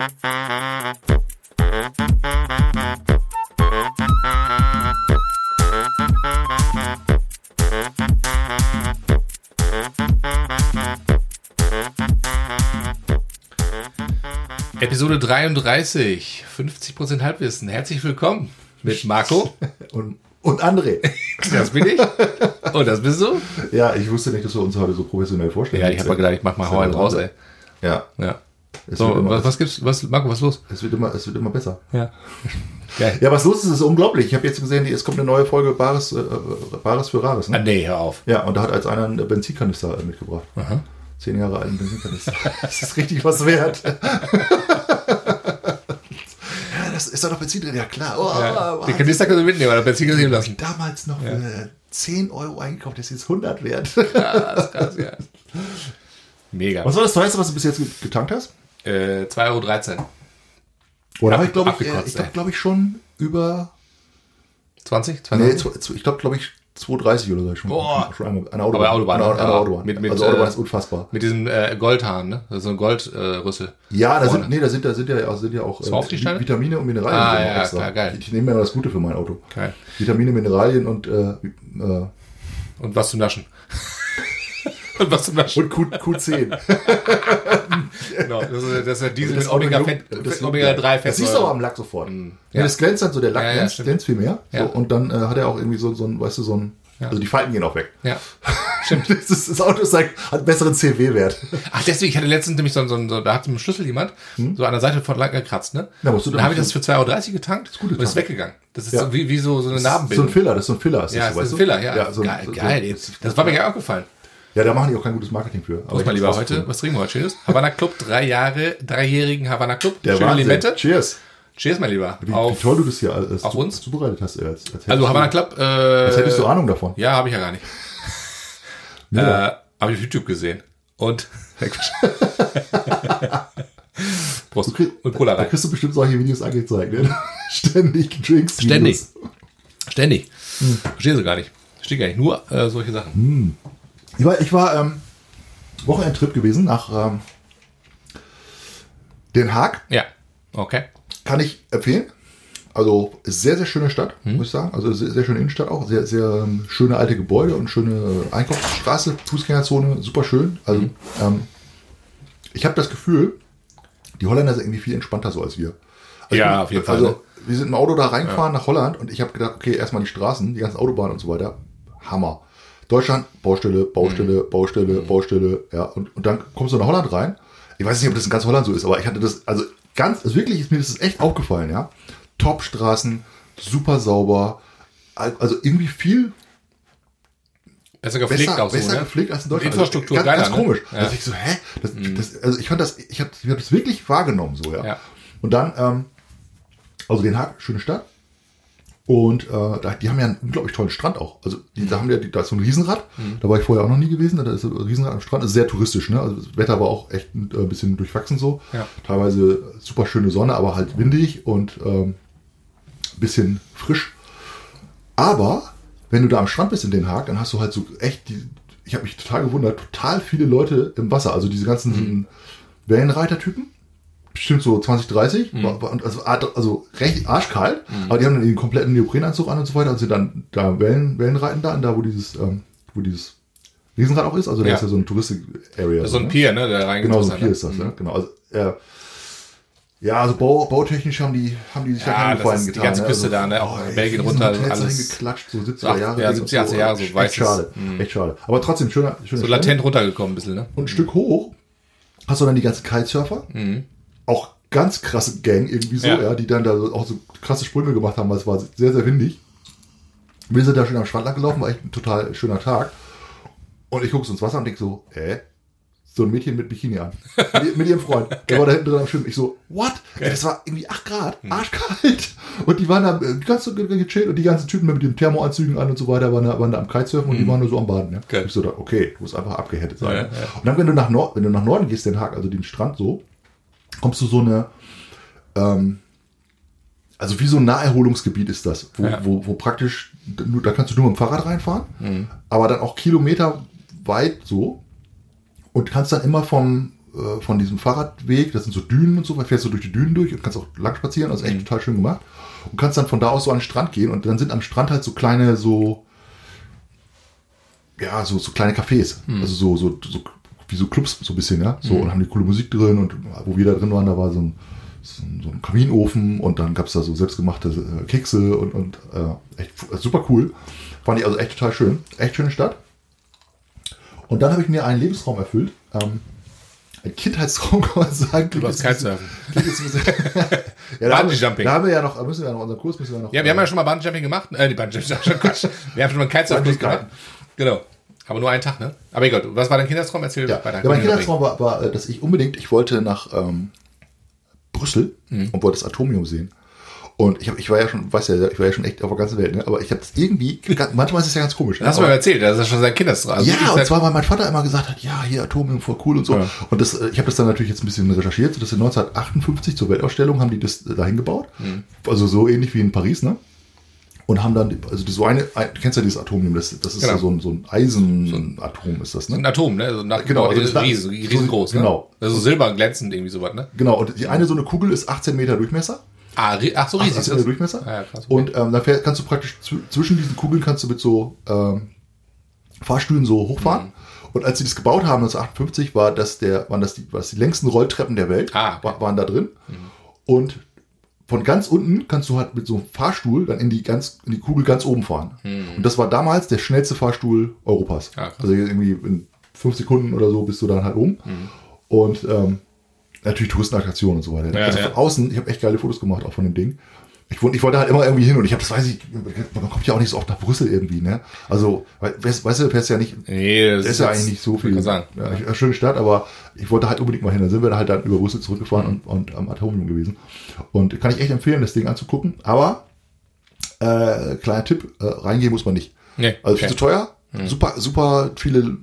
Episode 33, 50% Halbwissen. Herzlich willkommen mit Marco. Und, und André. Das bin ich. Und das bist du? Ja, ich wusste nicht, dass wir uns heute so professionell vorstellen. Ja, ich habe mal gedacht, ich mach mal Hauern raus, ey. Ja, Ja. So, was, was gibt's? Was, Marco, was ist los? es, wird immer, es wird immer besser. Ja. Geil. Ja, was los ist, ist unglaublich. Ich habe jetzt gesehen, es kommt eine neue Folge Bares, äh, Bares für Rares. Ah, Ne? nee, hör auf. Ja, und da hat als einer einen Benzinkanister äh, mitgebracht. Zehn Jahre alten Benzinkanister. das ist richtig was wert. ja, das ist doch noch Benzin drin. Ja, klar. Oh, Ja. oh, Den Kanister kannst du mitnehmen, aber Benzin du nehmen lassen. Damals noch für 10 Euro eingekauft, das ist jetzt 100 wert. Krass, krass, ja. Mega. Was war das teuerste, was du bis jetzt getankt hast? Äh, 2,13 Euro. Oder Ab- habe ich, glaube ich, äh, ich glaube ey. glaub ich schon über 20? Nee, 20? zw- zw- ich glaube, glaube ich, 230 oder so. Schon, Boah. schon einmal, eine Autobahn. Aber Autobahn, Eine, eine ja. Autobahn. Mit- mit, also Autobahn äh, ist unfassbar. Mit diesem äh, Goldhahn, ne? Das ist so ein Goldrüssel. Äh. Ja, da sind, nee, da sind, da sind ja, sind ja auch Steine? Vitamine und Mineralien. Ah, ja, klar, geil. Ich, ich nehme mir das Gute für mein Auto. Geil. Vitamine, Mineralien und, äh, äh, Und was zum Naschen. Und was zum Naschen. und Q, Q10. Genau. Das ist, das ist ja Diesel Das mit Omega, Omega- Fett, das- Fett, Omega 3 Das siehst du aber am Lack sofort. Ja. das glänzt dann so, der Lack Ja, ja, glänzt, glänzt viel mehr. Ja. So, und dann äh, hat er auch irgendwie so, so ein, weißt du, so ein, also die Falten gehen auch weg. Ja. Stimmt. Das, ist, das Auto ist like, hat einen besseren CW-Wert. Ach, deswegen, ich hatte letztens nämlich so, so, so da hat mit dem Schlüssel jemand so an der Seite von lang gekratzt, ne? Ja, musst du dann dann- habe ich das für 2,30 Euro getankt gute und ist weggegangen. Das ist Ja. so wie, wie so, so eine So ein Narbenbildung. Filler, das ist so ein Filler. Ist ja, das das so, ist ein? Filler, ja. so geil, so- geil. jetzt. Das war mir ja aufgefallen. Ja, da machen die auch kein gutes Marketing für. Prost mal lieber heute. Was trinken wir heute Schönes? Havana Club, drei Jahre, dreijährigen Havana Club. Der Schöne Wahnsinn. Limette. Cheers. Cheers, mein Lieber. Wie, wie auf, toll du das hier als, auf zu- uns? zubereitet hast. Als, als hättest also du- Havana Club. Äh, Als hättest du Ahnung davon. Ja, habe ich ja gar nicht. äh, habe ich auf YouTube gesehen. Und. Prost. krieg- Und Cola Da rein. kriegst du bestimmt solche Videos angezeigt. Ne? Ständig Drinks. Ständig. Ständig. Verstehe sie gar nicht. Verstehe gar nicht. Nur äh, solche Sachen. Ich war, ich war ähm, Wochenendtrip gewesen nach ähm, Den Haag. Ja. Okay. Kann ich empfehlen. Also sehr, sehr schöne Stadt, Hm. muss ich sagen. Also sehr, sehr schöne Innenstadt auch. Sehr, sehr ähm, schöne alte Gebäude und schöne Einkaufsstraße, Fußgängerzone. Super schön. Also Hm. ähm, ich habe das Gefühl, die Holländer sind irgendwie viel entspannter so als wir. Also Ja, ich- auf jeden Fall, Also ne? wir sind im Auto da reingefahren nach Holland und ich habe gedacht, okay, erstmal die Straßen, die ganzen Autobahnen und so weiter. Hammer. Deutschland, Baustelle, Baustelle, Mhm. Baustelle, Baustelle, ja. Und, und dann kommst du nach Holland rein. Ich weiß nicht, ob das in ganz Holland so ist, aber ich hatte das, also ganz, also wirklich ist mir das echt aufgefallen, ja. Top-Straßen, super sauber, al- also irgendwie viel Besser gepflegt besser, auch so, besser ne? gepflegt als in Deutschland. Infrastruktur also, ganz, geiler, ganz ne? komisch. Ja. Also ich so, hä? Das, das, also ich fand das, ich habe ich hab das wirklich wahrgenommen so, ja. Ja. Und dann, ähm, also Den Haag, schöne Stadt. Und äh, die haben ja einen unglaublich tollen Strand auch. Also die, da haben ja, die, da ist so ein Riesenrad. Da war ich vorher auch noch nie gewesen. Da ist ein Riesenrad am Strand. Das ist sehr touristisch. Ne? Also das Wetter war auch echt ein äh, bisschen durchwachsen so. Ja. Teilweise super schöne Sonne, aber halt windig und ähm, bisschen frisch. Aber wenn du da am Strand bist in Den Haag, dann hast du halt so echt die, ich habe mich total gewundert, total viele Leute im Wasser, also diese ganzen Wellenreitertypen, bestimmt so 20, 30, war- war- und also, also recht arschkalt, aber die haben dann den kompletten Neoprenanzug an und so weiter und sind dann da Wellen, Wellenreiten da, da wo dieses, ähm, wo dieses Riesenrad auch ist, also da Ja. ist ja so ein Touristik-Area. So ein ne? Pier, ne? Der reingeht. Genau, so ein Pier ist das, Mhm. ne? Genau. Also, äh, ja, also Bau, bautechnisch haben die, haben die sich Ja, da keinen das Gefallen ist die getan. ganze ne? Küste da, ne? Auch in Belgien runter, alles- hingeklatscht, so 70er Ach, Jahre. ja, Ding 70er, 80er Jahre, so echt weißes. schade, echt schade. Aber trotzdem, schöner, schöner So Stadt. latent runtergekommen ein bisschen, ne? Und ein Stück hoch hast du dann die ganzen Kitesurfer. Auch ganz krasse Gang irgendwie so, Ja. ja. die dann da auch so krasse Sprünge gemacht haben, weil es war sehr, sehr windig. Wir sind da schön am Strand lang gelaufen, war echt ein total schöner Tag. Und ich gucke so ins Wasser und denke so, hä? So ein Mädchen mit Bikini an. mit, mit ihrem Freund. Der war da hinten drin am Schwimmen. Ich so, what? Ey, das war irgendwie 8 Grad, arschkalt. Und die waren da äh, ganz so gechillt und die ganzen Typen mit den Thermoanzügen an und so weiter waren da, waren da am Kitesurfen und die waren nur so am Baden. Ja? Geil. Ich so, da, okay, du musst einfach abgehärtet sein. Ja, ja. Und dann, wenn du nach Nord, wenn du nach Norden gehst, Den Haag, also den Strand so, kommst du so eine, ähm, also wie so ein Naherholungsgebiet ist das, wo, Ja. wo, wo praktisch, da kannst du nur mit dem Fahrrad reinfahren, Mhm. aber dann auch Kilometer weit so und kannst dann immer vom, äh, von diesem Fahrradweg, das sind so Dünen und so, man fährst du durch die Dünen durch und kannst auch lang spazieren, also echt Mhm. total schön gemacht. Und kannst dann von da aus so an den Strand gehen und dann sind am Strand halt so kleine, so, ja, so, so kleine Cafés. Mhm. Also so, so, so, wie so Clubs, so ein bisschen, ja. So, und haben die coole Musik drin und wo wir da drin waren, da war so ein, so ein, so ein Kaminofen und dann gab's da so selbstgemachte äh, Kekse und, und äh, echt super cool. Fand ich also echt total schön. Echt schöne Stadt. Und dann habe ich mir einen Lebensraum erfüllt. Ähm, ein Kindheitstraum kann man sagen. Du hast Kitesurfen. Klingt jetzt ein bisschen- ja, da haben wir- Bungee-Jumping. Da haben wir ja noch, müssen wir ja noch unseren Kurs müssen wir noch. Ja, wir haben ja schon mal Bungee-Jumping gemacht. Äh, die Bungee-Jumping, schon Quatsch. Wir haben schon mal einen Kitesurf-Kurs Bungee gemacht. Genau. Aber nur einen Tag, ne? Aber egal, was war dein Kindheitstraum? Erzähl Ja, weiter. ja mein Kindheitstraum war, war, äh, dass ich unbedingt, ich wollte nach ähm, Brüssel Mhm. und wollte das Atomium sehen. Und ich, hab, ich war ja schon, weiß ja, ich war ja schon echt auf der ganzen Welt, ne? aber ich habe das irgendwie, manchmal ist es ja ganz komisch. Ne? Hast du mal erzählt, das ist schon sein Kindheitstraum. Also ja, und zwar, weil mein Vater immer gesagt hat, ja, hier Atomium voll cool und so. Ja. Und das, äh, ich habe das dann natürlich jetzt ein bisschen recherchiert. Das in 1958 zur Weltausstellung haben die das äh, dahin gebaut. Mhm. Also so ähnlich wie in Paris, ne? Und haben dann, also so eine, ein, du kennst ja dieses Atomium, das, das ist Genau. ja so ein, so ein Eisenatom, ist das, ne? ein Atom, ne? So nach, Genau, also das- riesen, riesengroß. genau. Ne? Also silber glänzend irgendwie sowas, ne? Genau, und die eine so eine Kugel ist 18 Meter Durchmesser. Ah, ach so riesig. 18 ist Meter? Durchmesser. Ah, ja, krass. Und ähm, dann fähr, kannst du praktisch zw- zwischen diesen Kugeln kannst du mit so ähm, Fahrstühlen so hochfahren. Mhm. Und als sie das gebaut haben, 1958, war das der, waren das die, was die längsten Rolltreppen der Welt, Ah, okay. Mhm. wa- waren da drin. Und von ganz unten kannst du halt mit so einem Fahrstuhl dann in die, ganz, in die Kugel ganz oben fahren. Und das war damals der schnellste Fahrstuhl Europas. Mhm. Ah, also irgendwie in fünf Sekunden oder so bist du dann halt oben. Und ähm, natürlich Touristenattraktionen und so weiter. Ja, also ja. von außen, ich habe echt geile Fotos gemacht auch von dem Ding. Ich, wollte- ich wollte halt immer irgendwie hin und ich habe, das weiß ich, man kommt ja auch nicht so oft nach Brüssel irgendwie, ne? Also, we- weißt, weißt du, fährst ja nicht, Nee, das das ist ja eigentlich nicht so viel. kann sagen. Ja, schöne Stadt, aber ich wollte halt unbedingt mal hin. Dann sind wir da halt dann über Brüssel zurückgefahren und, und am Atomium gewesen. Und kann ich echt empfehlen, das Ding anzugucken. Aber, äh, kleiner Tipp, äh, reingehen muss man nicht. Nee, Also okay. viel zu teuer, super, super viele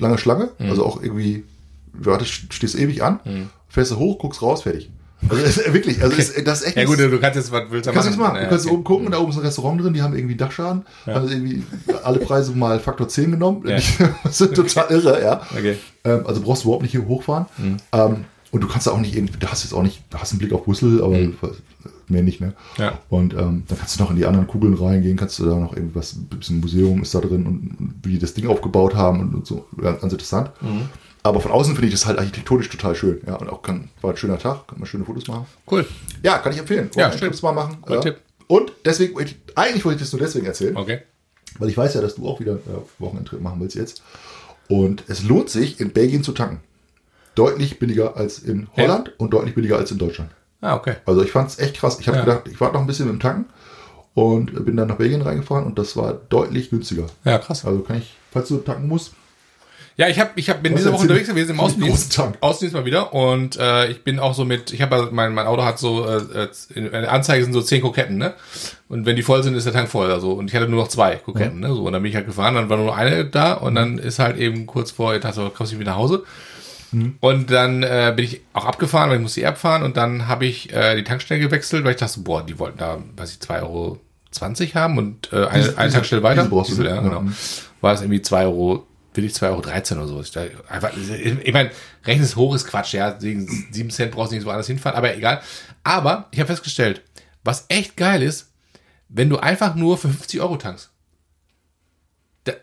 lange Schlange, Mhm. also auch irgendwie, wartest, stehst ewig an, fährst du hoch, guckst raus, fertig. Also ist wirklich, also das, das ist echt Ja gut, du kannst jetzt, was willst du Kannst machen. Ja, du kannst okay. oben gucken und da oben ist ein Restaurant drin, die haben irgendwie einen Dachschaden, haben irgendwie alle Preise mal Faktor 10 genommen. Ja. Das ist total irre, ja. Okay. Ähm, also brauchst du überhaupt nicht hier hochfahren. Ähm, und du kannst da auch nicht, irgendwie- du hast jetzt auch nicht, du hast einen Blick auf Brüssel, aber mehr nicht, ne? Ja. Und ähm, dann kannst du noch in die anderen Kugeln reingehen, kannst du da noch irgendwas, ein bisschen Museum ist da drin und wie die das Ding aufgebaut haben und, und so, ganz, ganz interessant. Aber von außen finde ich das halt architektonisch total schön, ja. Und auch kann, war ein schöner Tag, kann man schöne Fotos machen. Cool. Ja, kann ich empfehlen. Ja, ich mal machen. Ja. Tipp. Und deswegen, eigentlich wollte ich das nur deswegen erzählen, Okay. weil ich weiß ja, dass du auch wieder äh, Wochenendtrip machen willst jetzt. Und es lohnt sich, in Belgien zu tanken. Deutlich billiger als in Holland und deutlich billiger als in Deutschland. Ah, okay. Also ich fand es echt krass. Ich habe Ja. gedacht, ich warte noch ein bisschen mit dem Tanken und bin dann nach Belgien reingefahren und das war deutlich günstiger. Ja, krass. Also kann ich, falls du tanken musst, Ja, ich hab, ich hab, bin hast diese Woche unterwegs gewesen im Außendienst. Außendienst mal wieder. Und äh, ich bin auch so mit, ich habe mein, mein Auto hat so, äh, äh, in der Anzeige sind so zehn Koketten, ne? Und wenn die voll sind, ist der Tank voll. Also, und ich hatte nur noch zwei Koketten, ne? So, und dann bin ich halt gefahren, dann war nur eine da und dann ist halt eben kurz vor, ich dachte, so, kommst du wieder nach Hause? Und dann äh, bin ich auch abgefahren, weil ich musste eh abfahren und dann habe ich äh, die Tankstelle gewechselt, weil ich dachte, boah, die wollten da, weiß ich, 2,20 Euro haben und äh, eine, Diesel- eine Tankstelle weiter. Diesel ne? ja, Ja. genau. War es irgendwie 2 Euro, will ich 2,13 Euro oder so. Ich, da einfach, ich meine, rechnen es hoch ist Quatsch, ja. Wegen 7 Cent brauchst du nicht so anders hinfahren, aber egal. Aber ich habe festgestellt, was echt geil ist, wenn du einfach nur für 50 Euro tankst.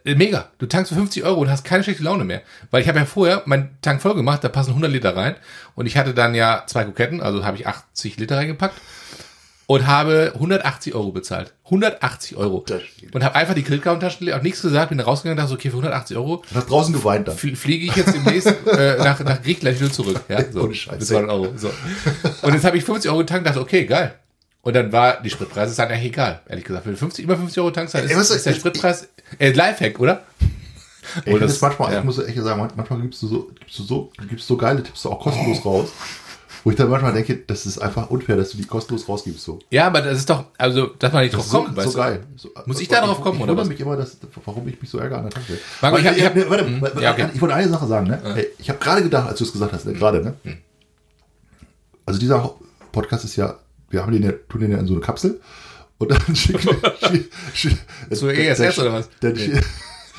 Mega. Du tankst für 50 Euro und hast keine schlechte Laune mehr. Weil ich habe ja vorher meinen Tank voll gemacht, da passen 100 Liter rein. Und ich hatte dann ja zwei Koketten, also habe ich 80 Liter reingepackt. Und habe 180 Euro bezahlt. 180 Euro. Und habe einfach die Kreditkarte gelegt, auch nichts gesagt, bin rausgegangen und dachte, okay, für 180 Euro du hast draußen geweint dann. fl fliege ich jetzt demnächst äh, nach, nach Griechenland wieder zurück. Ja, so. Ohne Scheiß. Mit 200 Euro. So. Und jetzt habe ich 50 Euro getankt, dachte, okay, geil. Und dann war, die Spritpreise sind eigentlich egal, ehrlich gesagt. Wenn du 50, über 50 Euro tankst, dann ist, Ey, ist der Spritpreis, äh, Lifehack, oder? Ich finde das- manchmal, ja. ich muss echt sagen, manchmal gibst du so, gibst du so, gibst so geile Tipps auch kostenlos raus. Wo ich dann manchmal denke, das ist einfach unfair, dass du die kostenlos rausgibst. So. Ja, aber das ist doch, also, dass man nicht drauf so, kommt, so weißt du? geil. So, Muss ich da drauf kommen, ich, oder Ich wundere mich immer, dass, warum ich mich so ärgere an der Tankstelle. Marco, ich hab- ich hab- ne, warte, Hm, warte, ja, okay. ich wollte eine Sache sagen. Ne? Ey, Ich habe gerade gedacht, als du es gesagt hast, ne, gerade, ne? Hm. Also dieser Podcast ist ja, wir haben den ja, tun den ja in so eine Kapsel und dann schicken wir- So ESS oder was? Dann, Nee.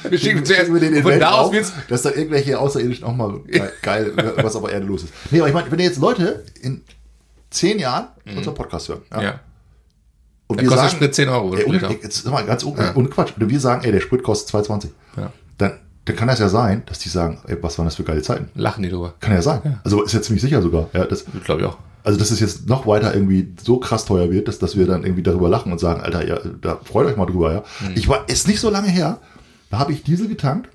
Wir schicken zuerst wir den in von da aus wird's. dass da irgendwelche Außerirdischen auch mal geil, was auf der Erde los ist. Nee, aber ich meine, wenn jetzt Leute in zehn Jahren unseren Podcast hören ja, Mhm. Ja. und Dann wir kostet sagen, Sprit 10 Euro. ey, Liter. jetzt sag mal ganz ohne, ohne Quatsch, wenn wir sagen, ey, der Sprit kostet 2,20, Ja. dann, dann kann das ja sein, dass die sagen, ey, was waren das für geile Zeiten? Lachen die drüber. Kann ja sein. Also ist ja ziemlich sicher sogar. Ja, das, Glaube ich auch. also dass es jetzt noch weiter irgendwie so krass teuer wird, dass, dass wir dann irgendwie darüber lachen und sagen, Alter, ja, da freut euch mal drüber, ja. Ich war, ist nicht so lange her, da habe ich Diesel getankt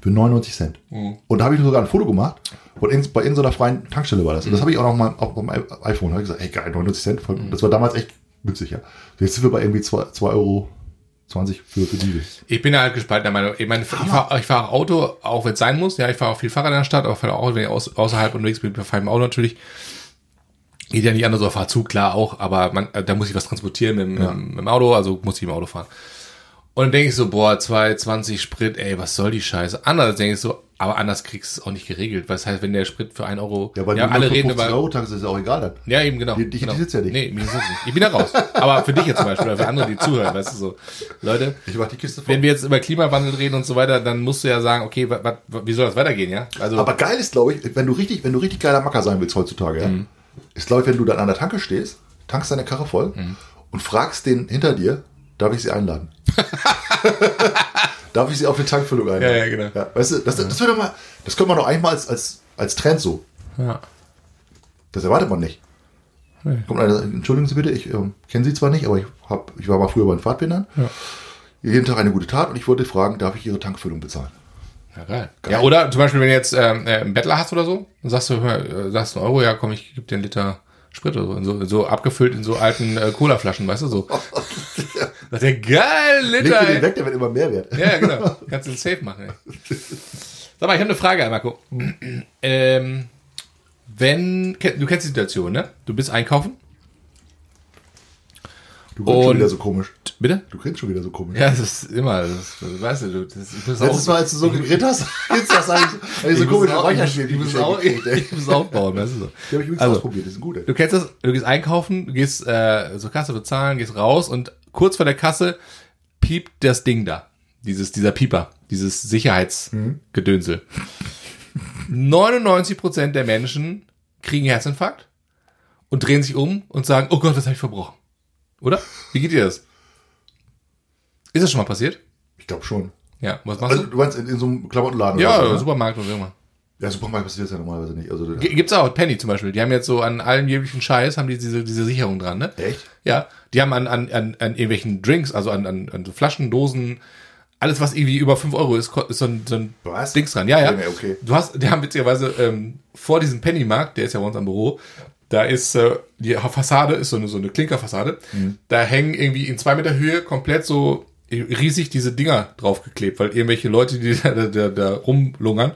für 99 Cent. Und da habe ich sogar ein Foto gemacht und in, bei irgendeiner freien Tankstelle war das. Und das habe ich auch noch mal auf meinem iPhone. Da habe ich gesagt, ey geil, 99 Cent. voll- Das war damals echt günstig, ja. Jetzt sind wir bei irgendwie 2 2 Euro 20 für, für Diesel. Ich bin ja halt gespaltener Meinung. Ich meine, ich fahre fahr Auto, auch wenn es sein muss. Ja, ich fahre auch viel Fahrrad in der Stadt, aber fahre auch, wenn ich aus, außerhalb unterwegs bin, fahre ich im Auto natürlich. Geht ja nicht anders, oder fahr zu, klar auch, aber man, da muss ich was transportieren mit, dem- mit, dem Auto, also muss ich im Auto fahren. Und dann denke ich so, boah, 2,20 Sprit, ey, was soll die Scheiße? Anders denke ich so, aber anders kriegst du es auch nicht geregelt. Was heißt, wenn der Sprit für 1 Euro, Ja, weil ja, alle reden 50 über, Euro tankst, ist ja auch egal dann. ja, eben, genau. Die- die genau. interessiert ja nicht. Nee, mich interessiert nicht. Ich bin da raus. Aber für dich jetzt zum Beispiel, oder für andere, die zuhören, weißt du so. Leute, Ich mach die Kiste voll. wenn wir jetzt über Klimawandel reden und so weiter, dann musst du ja sagen, okay, wa, wa, wie soll das weitergehen, ja? Also, Aber geil ist, glaube ich, wenn du richtig, wenn du richtig geiler Macker sein willst heutzutage, ja, Mhm. ist, glaube ich, wenn du dann an der Tanke stehst, tankst deine Karre voll Mhm. und fragst den hinter dir, darf ich sie einladen? darf ich sie auf eine Tankfüllung einladen? Ja, ja, genau. Ja, weißt du, das, das, mal, das könnte man doch eigentlich mal als, als, als Trend so. ja. Das erwartet man nicht. Nee. Kommt einer, entschuldigen Sie bitte, ich ähm, kenne Sie zwar nicht, aber ich, hab, ich war mal früher bei den Pfadfindern. Jeden Tag eine gute Tat und ich wollte fragen, darf ich Ihre Tankfüllung bezahlen? Ja, geil. Ja, oder zum Beispiel, wenn du jetzt ähm, äh, einen Bettler hast oder so, dann sagst du, äh, sagst einen Euro, ja komm, ich gebe dir einen Liter Sprit oder so, so, so abgefüllt in so alten äh, Colaflaschen, weißt du, so. Sagt der geil, Leg Liter. den weg, der wird immer mehr wert. Ja, ja, genau. Kannst du den safe machen, ey. Sag mal, ich habe eine Frage, Marco. Ähm, wenn, du kennst die Situation, ne? Du bist einkaufen. Du grinst schon wieder so komisch. Bitte? Du grinst schon wieder so komisch. Ja, das ist immer, das, weißt du, du das, ich muss Letztes Mal, als du so gegrinst hast, grinst das eigentlich eigentlich so Räucherstäbchen. Ich muss auch, ich muss aufbauen, weißt du so. Die habe ich übrigens Also, ausprobiert, die sind gut. ey. Du kennst das, du gehst einkaufen, du gehst äh, zur Kasse bezahlen, gehst raus und kurz vor der Kasse piept das Ding da. Dieses, dieser Pieper, dieses Sicherheitsgedönsel. 99% der Menschen kriegen Herzinfarkt und drehen sich um und sagen, oh Gott, was habe ich verbrochen? Oder? Wie geht dir das? Ist das schon mal passiert? Ich glaube schon. Ja, was machst Also du? du meinst in, in so einem Klamottenladen Ja, oder ne? Supermarkt oder irgendwas. Ja, Supermarkt passiert das ja normalerweise nicht. Also, G- Gibt's auch, Penny zum Beispiel. Die haben jetzt so an allem jeglichen Scheiß, haben die diese, diese Sicherung dran, ne? Echt? Ja, die haben an, an, an, an irgendwelchen Drinks, also an, an, an so Flaschen, Dosen, alles, was irgendwie über 5 Euro ist, ist so ein, so ein Was? Dings dran. Ja, ja. Okay. Du hast, die haben witzigerweise ähm, vor diesem Pennymarkt, der ist ja bei uns am Büro, da ist äh, die Fassade, ist so eine, so eine Klinkerfassade. Mhm. Da hängen irgendwie in zwei Meter Höhe komplett so riesig diese Dinger draufgeklebt, weil irgendwelche Leute, die da, da, da rumlungern,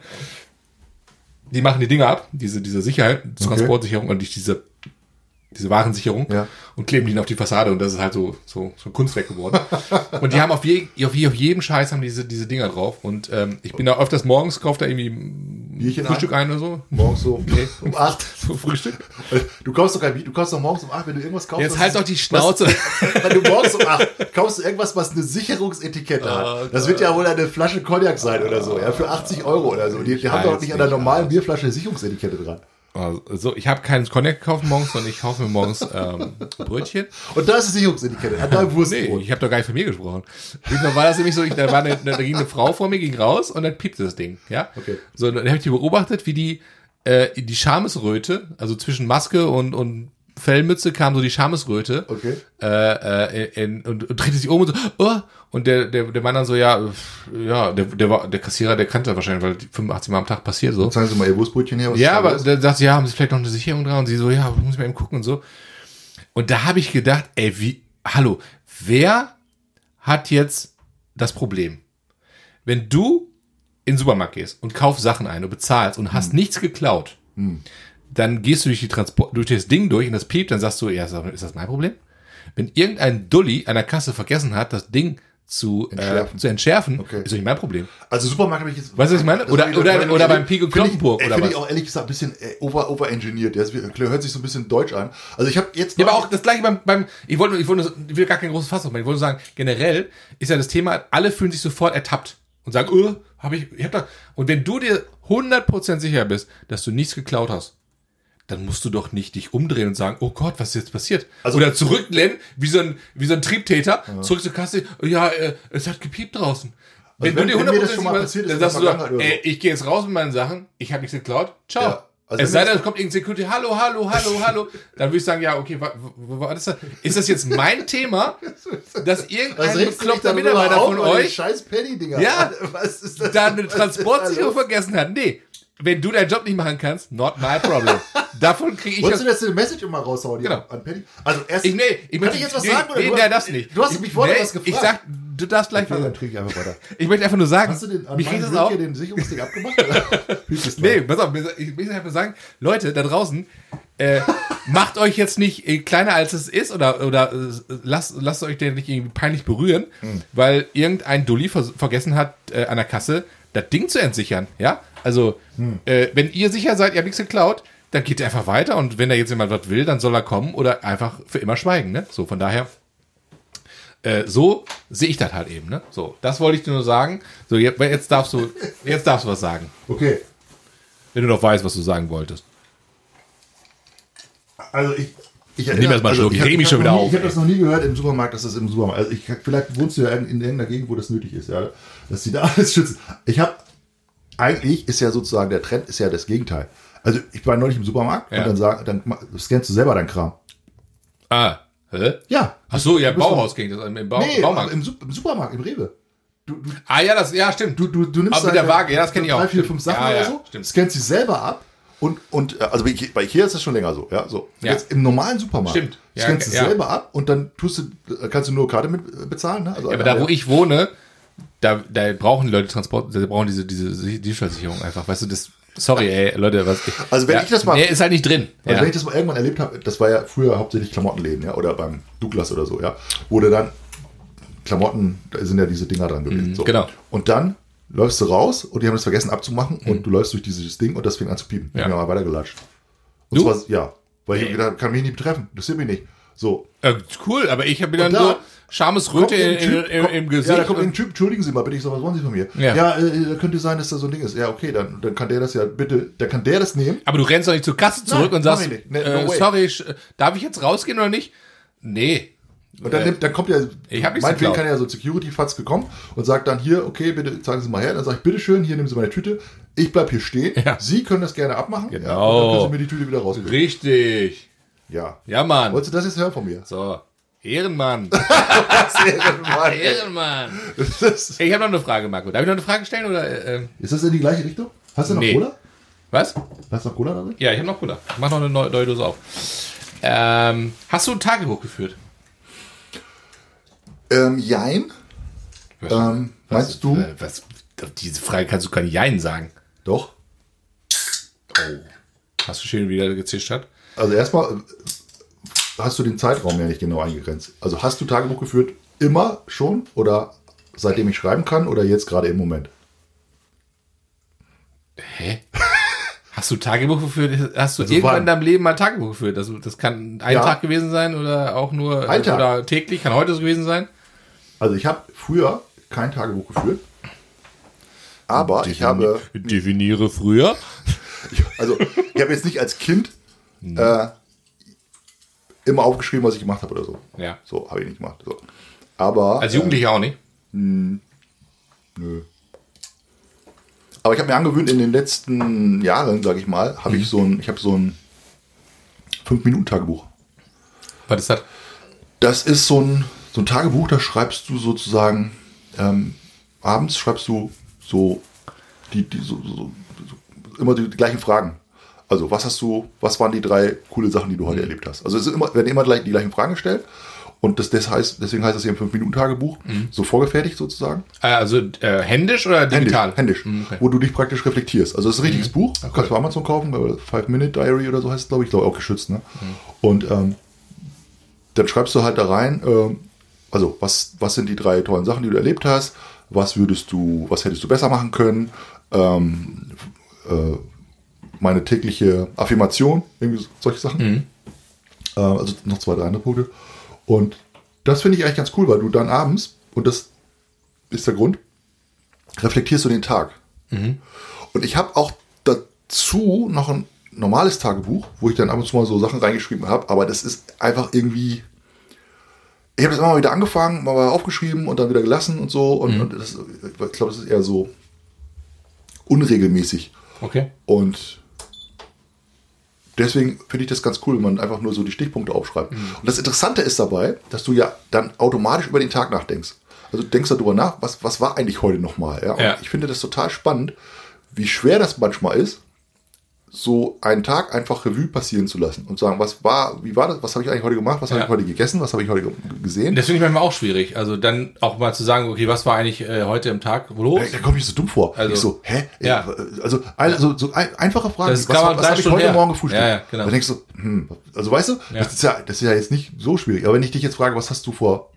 die machen die Dinger ab, diese, diese Sicherheit, Transportsicherung und nicht diese, diese Warensicherung Ja. und kleben die auf die Fassade und das ist halt so, so, so ein Kunstwerk geworden. und die haben auf, je, auf, je, auf jedem Scheiß haben diese, diese Dinger drauf und ähm, ich bin da öfters morgens, kaufe da irgendwie Bierchen Frühstück ein oder so. Morgens so Nee. um 8. So Frühstück. Du kaufst doch kein Bier, du kaufst doch morgens um 8, wenn du irgendwas kaufst. Jetzt halt doch die Schnauze. Was, wenn du morgens um 8 kaufst du irgendwas, was eine Sicherungsetikette Oh hat. Das wird ja wohl eine Flasche Cognac sein oder so, ja, für 80 Euro oder so. Die, die haben doch nicht an der normalen. Bierflasche eine Sicherungsetikette dran. Also, ich habe keinen Cognac gekauft morgens, sondern ich kaufe mir morgens ähm, Brötchen. Und da ist eine Sicherungsetikette, an deinem Nee, Wurstbrot. ich habe doch gar nicht von mir gesprochen. Diesmal war das nämlich so, ich, da, war eine, da ging eine Frau vor mir, ging raus und dann piepte das Ding. Ja? Okay. So, dann habe ich die beobachtet, wie die, äh, die Schamesröte, also zwischen Maske und, und Fellmütze kam so die Schamesröte. Okay. Äh, äh, in, und, und drehte sich um und so, oh! Und der, der, der Mann dann so, ja, ja, der, der war, der Kassierer, der kannte wahrscheinlich, weil die 85 Mal am Tag passiert so. Zeigen Sie mal Ihr Wurstbrötchen her. Ja, aber da sagt sie, ja, haben Sie vielleicht noch eine Sicherung dran? Und sie so, ja, muss ich mal eben gucken und so. Und da habe ich gedacht, ey, wie, hallo, wer hat jetzt das Problem? Wenn du in den Supermarkt gehst und kaufst Sachen ein und bezahlst und Hm. hast nichts geklaut, dann gehst du durch die Transport, durch das Ding durch und das piept, dann sagst du, ja, ist das- mein Problem? Wenn irgendein Dulli an der Kasse vergessen hat, das Ding zu Entschärfen. Äh, zu entschärfen, Okay. ist doch nicht mein Problem. Also Supermarkt habe ich jetzt. Weißt du, was ich meine? Oder- ich- oder- oder beim ich- Kloppenburg oder Finde ich was? auch ehrlich gesagt ein bisschen äh, over, overengineert. Das hört sich so ein bisschen deutsch an. Also ich habe jetzt. Ja, aber auch das gleiche beim, beim ich wollte, nur- ich wollte, nur- ich will gar kein großes Fass aufmachen. Ich wollte nur sagen, generell ist ja das Thema, alle fühlen sich sofort ertappt und sagen, oh, habe ich, ich hab da, und wenn du dir 100% sicher bist, dass du nichts geklaut hast, dann musst du doch nicht dich umdrehen und sagen, oh Gott, was ist jetzt passiert? Also- Oder zurückrennen, wie so ein, wie so ein Triebtäter, zurück zur Kasse, ja, äh, es hat gepiept draußen. Wenn, wenn- du dir wenn mir das 100% schon mal passiert ist dann sagst du, Vergangenheit oder ey, ich gehe jetzt raus mit meinen Sachen, ich habe nichts geklaut, ciao. Ja, also es sei denn, es kommt irgendein Security, hallo, hallo, hallo, hallo. Dann würde ich sagen, ja, okay, wa, wa, wa, ist, das, ist das jetzt mein Thema, dass irgendein bekloppter Mitarbeiter von euch Scheiß Penny-Dinger. Ja. Was ist das? da eine ist Transportsicherung vergessen hat? Nee. Wenn du deinen Job nicht machen kannst, not my problem. Davon kriege ich Wolltest du jetzt eine Message immer raushauen Genau. an Penny? Also erst. Ich, nee, ich möchte- ich jetzt was nee, sagen? Oder Nee, du nee, hast- das nicht. Du hast mich vorher nee, was gefragt. Ich sag, du darfst gleich Okay, dann was. trinke ich einfach weiter. Ich möchte einfach nur sagen, Hast du den an mich das auch. hier den Sicherungsding abgemacht? Nee, pass auf, ich will einfach sagen, Leute da draußen, äh, macht euch jetzt nicht äh, kleiner als es ist oder, oder äh, lasst, lasst euch den nicht irgendwie peinlich berühren, Hm. weil irgendein Dulli vers vergessen hat, äh, an der Kasse das Ding zu entsichern. Ja, also, Hm. äh, wenn ihr sicher seid, ihr habt nichts geklaut, dann geht ihr einfach weiter und wenn da jetzt jemand was will, dann soll er kommen oder einfach für immer schweigen. Ne? So, von daher. Äh, so sehe ich das halt eben, ne? So, das wollte ich dir nur sagen. So, jetzt, jetzt darfst du, jetzt darfst du was sagen. Okay. Wenn du noch weißt, was du sagen wolltest. Also ich. Ich Nimm erst mal einen Schluck, ich hab- reg mich schon wieder nie- auf, Ich habe das noch nie gehört im Supermarkt, dass das im Supermarkt. Also ich, vielleicht wohnst du ja in, in irgendeiner Gegend, wo das nötig ist, ja, dass die da alles schützen. Ich habe eigentlich ist ja sozusagen der Trend ist ja das Gegenteil. Also ich war neulich im Supermarkt Ja. und dann sag, dann scannst du selber deinen Kram. Ah, hä? Ja. Ach so, ja, Bauhaus ging das, im Bau, Nee, Baumarkt. Im, im Supermarkt, im Rewe. Du, du, ah, ja, das, ja, stimmt. du, du, du nimmst Aber mit der Waage, ja, das kenn ich auch. drei, vier, fünf Sachen Ja, oder so, stimmt. scannst sie selber ab und, und äh, also bei Ikea, bei Ikea ist das schon länger so. Ja, so. Ja. Jetzt im normalen Supermarkt Stimmt. Ja, scannst du ja. selber ab und dann tust du, kannst du nur Karte mit äh, bezahlen. Ne? Also Ja, aber da, wo ich wohne, da, da brauchen die Leute Transport, da brauchen diese, diese Diebstahlsicherung einfach. Weißt du, das, sorry, ey, Leute, was. Also wenn ja, ich das mal- Nee, ist halt nicht drin. Also ja. wenn ich das mal irgendwann erlebt habe, das war ja früher hauptsächlich Klamottenläden, ja, oder beim Douglas oder so, ja, du dann Klamotten, da sind ja diese Dinger dran gewesen. so. genau. Und dann läufst du raus und die haben das vergessen abzumachen und du läufst durch dieses Ding und das fängt an zu piepen. Mhm. Ja. Ich bin mal weitergelatscht. Und Du? zwar, ja, weil ich gedacht, kann mich nicht betreffen, das sieht mich nicht. So. Äh, cool, aber ich habe dann da so Schamesröte im, kommt- im Gesicht. Ja, da kommt ein Typ, entschuldigen Sie mal bitte, ich sag, was wollen Sie von mir? Ja. Ja, äh, könnte sein, dass da so ein Ding ist. Ja, okay, dann, dann kann der das ja bitte, dann kann der das nehmen. aber du rennst doch nicht zur Kasse zurück Nein, und sagst. Nee, äh, no way. sorry, darf ich jetzt rausgehen oder nicht? Nee. Und dann, Äh, nimmt, dann kommt ja, ich hab meinetwegen kann ja so Security-Fatz kommen und sagt dann hier, okay, bitte zeigen Sie mal her. Dann sage ich, bitteschön, hier nehmen Sie meine Tüte. Ich bleib hier stehen. Ja. Sie können das gerne abmachen. Genau. Ja, und dann können Sie mir die Tüte wieder rausgeben. Richtig. Ja. Ja, Mann. Wolltest du das jetzt hören von mir? So. Ehrenmann. Ist Ehrenmann. das, Ich habe noch eine Frage, Marco. Darf ich noch eine Frage stellen? Oder, äh, ist das in die gleiche Richtung? Hast du noch Nee. Cola? was? Hast du noch Cola da drin? Ja, ich habe noch Cola. Ich mach noch eine neue, neue Dose auf. Ähm, hast du ein Tagebuch geführt? Ähm, jein. Ähm, meinst du? Äh, Was, diese Frage kannst du kein Jein sagen. Doch. Oh. Hast du schön wieder gezischt hat? Also erstmal äh, hast du den Zeitraum ja nicht genau eingegrenzt. Also hast du Tagebuch geführt immer schon oder seitdem ich schreiben kann oder jetzt gerade im Moment? Hä? Hast du Tagebuch geführt? Hast du Also irgendwann wann? in deinem Leben mal Tagebuch geführt? Das, das kann ein Ja. Tag gewesen sein oder auch nur Ein Tag. oder täglich, kann heute so gewesen sein. Also ich habe früher kein Tagebuch geführt, aber ich habe, Definiere früher. also ich habe jetzt nicht als Kind äh, immer aufgeschrieben, was ich gemacht habe oder so. Ja. So habe ich nicht gemacht. So. Aber Als Jugendlicher auch nicht. Nö. Aber ich habe mir angewöhnt, in den letzten Jahren, sage ich mal, habe ich so ein, ich habe so ein 5-Minuten-Tagebuch. Was ist das? Das ist so ein, so ein Tagebuch, da schreibst du sozusagen, ähm, abends schreibst du so, die, die, so, so, so, immer die, gleichen Fragen. Also, was hast du, was waren die drei coole Sachen, die du heute erlebt hast? Also, es sind immer, werden immer gleich, die gleichen Fragen gestellt. Und das, das heißt, deswegen heißt das hier ein 5-Minuten-Tagebuch, so vorgefertigt sozusagen. Äh, Also äh, händisch oder digital? Händisch, händisch Mhm, okay. wo du dich praktisch reflektierst. Also es ist ein richtiges Buch, kannst du bei Amazon kaufen, bei Five Minute Diary oder so heißt es, glaube ich, ich glaube auch geschützt. Ne? Und ähm, dann schreibst du halt da rein, ähm, also was, was sind die drei tollen Sachen, die du erlebt hast, was würdest du, was hättest du besser machen können, ähm, äh, meine tägliche Affirmation, irgendwie so- solche Sachen. Äh, also noch zwei, drei andere Punkte. Und das finde ich eigentlich ganz cool, weil du dann abends, und das ist der Grund, reflektierst du den Tag. Und ich habe auch dazu noch ein normales Tagebuch, wo ich dann ab und zu mal so Sachen reingeschrieben habe, aber das ist einfach irgendwie. Ich habe das immer mal wieder angefangen, mal aufgeschrieben und dann wieder gelassen und so. Und, und das, ich glaube, das ist eher so unregelmäßig. Okay. Und deswegen finde ich das ganz cool, wenn man einfach nur so die Stichpunkte aufschreibt. Und das Interessante ist dabei, dass du ja dann automatisch über den Tag nachdenkst. Also du denkst darüber nach, was, was war eigentlich heute nochmal. Ja? Ja. Ich finde das total spannend, wie schwer das manchmal ist, so einen Tag einfach Revue passieren zu lassen und sagen, was war, wie war das, was habe ich eigentlich heute gemacht, was habe Ja. ich heute gegessen, was habe ich heute ge- gesehen. Das finde ich manchmal auch schwierig. Also dann auch mal zu sagen, okay, was war eigentlich äh, heute im Tag los? Da, da komme ich so dumm vor. Also- ich so, hä? Ja. Also, also so ein, einfache Fragen. Das was was habe ich heute her. Morgen gefrühstückt? Ja, ja, genau. Dann denkst du, hm, also weißt du, Ja. Das, ist ja, das ist ja jetzt nicht so schwierig. Aber wenn ich dich jetzt frage, was hast du vor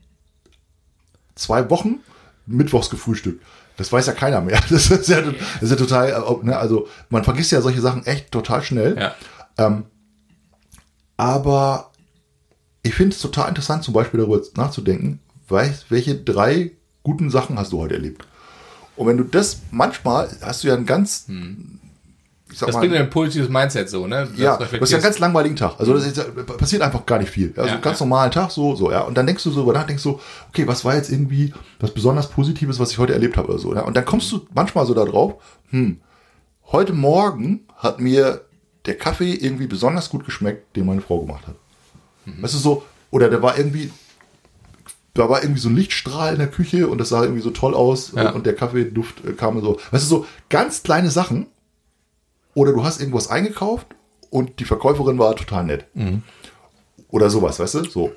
zwei Wochen mittwochs gefrühstückt? Das weiß ja keiner mehr. Das ist ja, das ist ja total, äh, ne, also man vergisst ja solche Sachen echt total schnell. Ja. Ähm, aber ich finde es total interessant, zum Beispiel darüber nachzudenken, weiß, welche drei guten Sachen hast du heute erlebt. Und wenn du das manchmal hast du ja einen ganz, sag Das mal, bringt ein positives Mindset so, ne? Das ja, du hast ja einen ganz langweiligen Tag. Also das ist, ja- passiert einfach gar nicht viel. Also Ja, ganz ja. normalen Tag, so, so, ja. Und dann denkst du so über nach, denkst so, okay, was war jetzt irgendwie was besonders Positives, was ich heute erlebt habe oder so. Ja? Und dann kommst du manchmal so da drauf, hm, heute Morgen hat mir der Kaffee irgendwie besonders gut geschmeckt, den meine Frau gemacht hat. Mhm. Weißt du so, oder der war irgendwie, da war irgendwie so ein Lichtstrahl in der Küche und das sah irgendwie so toll aus Ja. und, und der Kaffeeduft äh, kam so. Weißt du, so ganz kleine Sachen. Oder du hast irgendwas eingekauft und die Verkäuferin war total nett. Oder sowas, weißt du? So.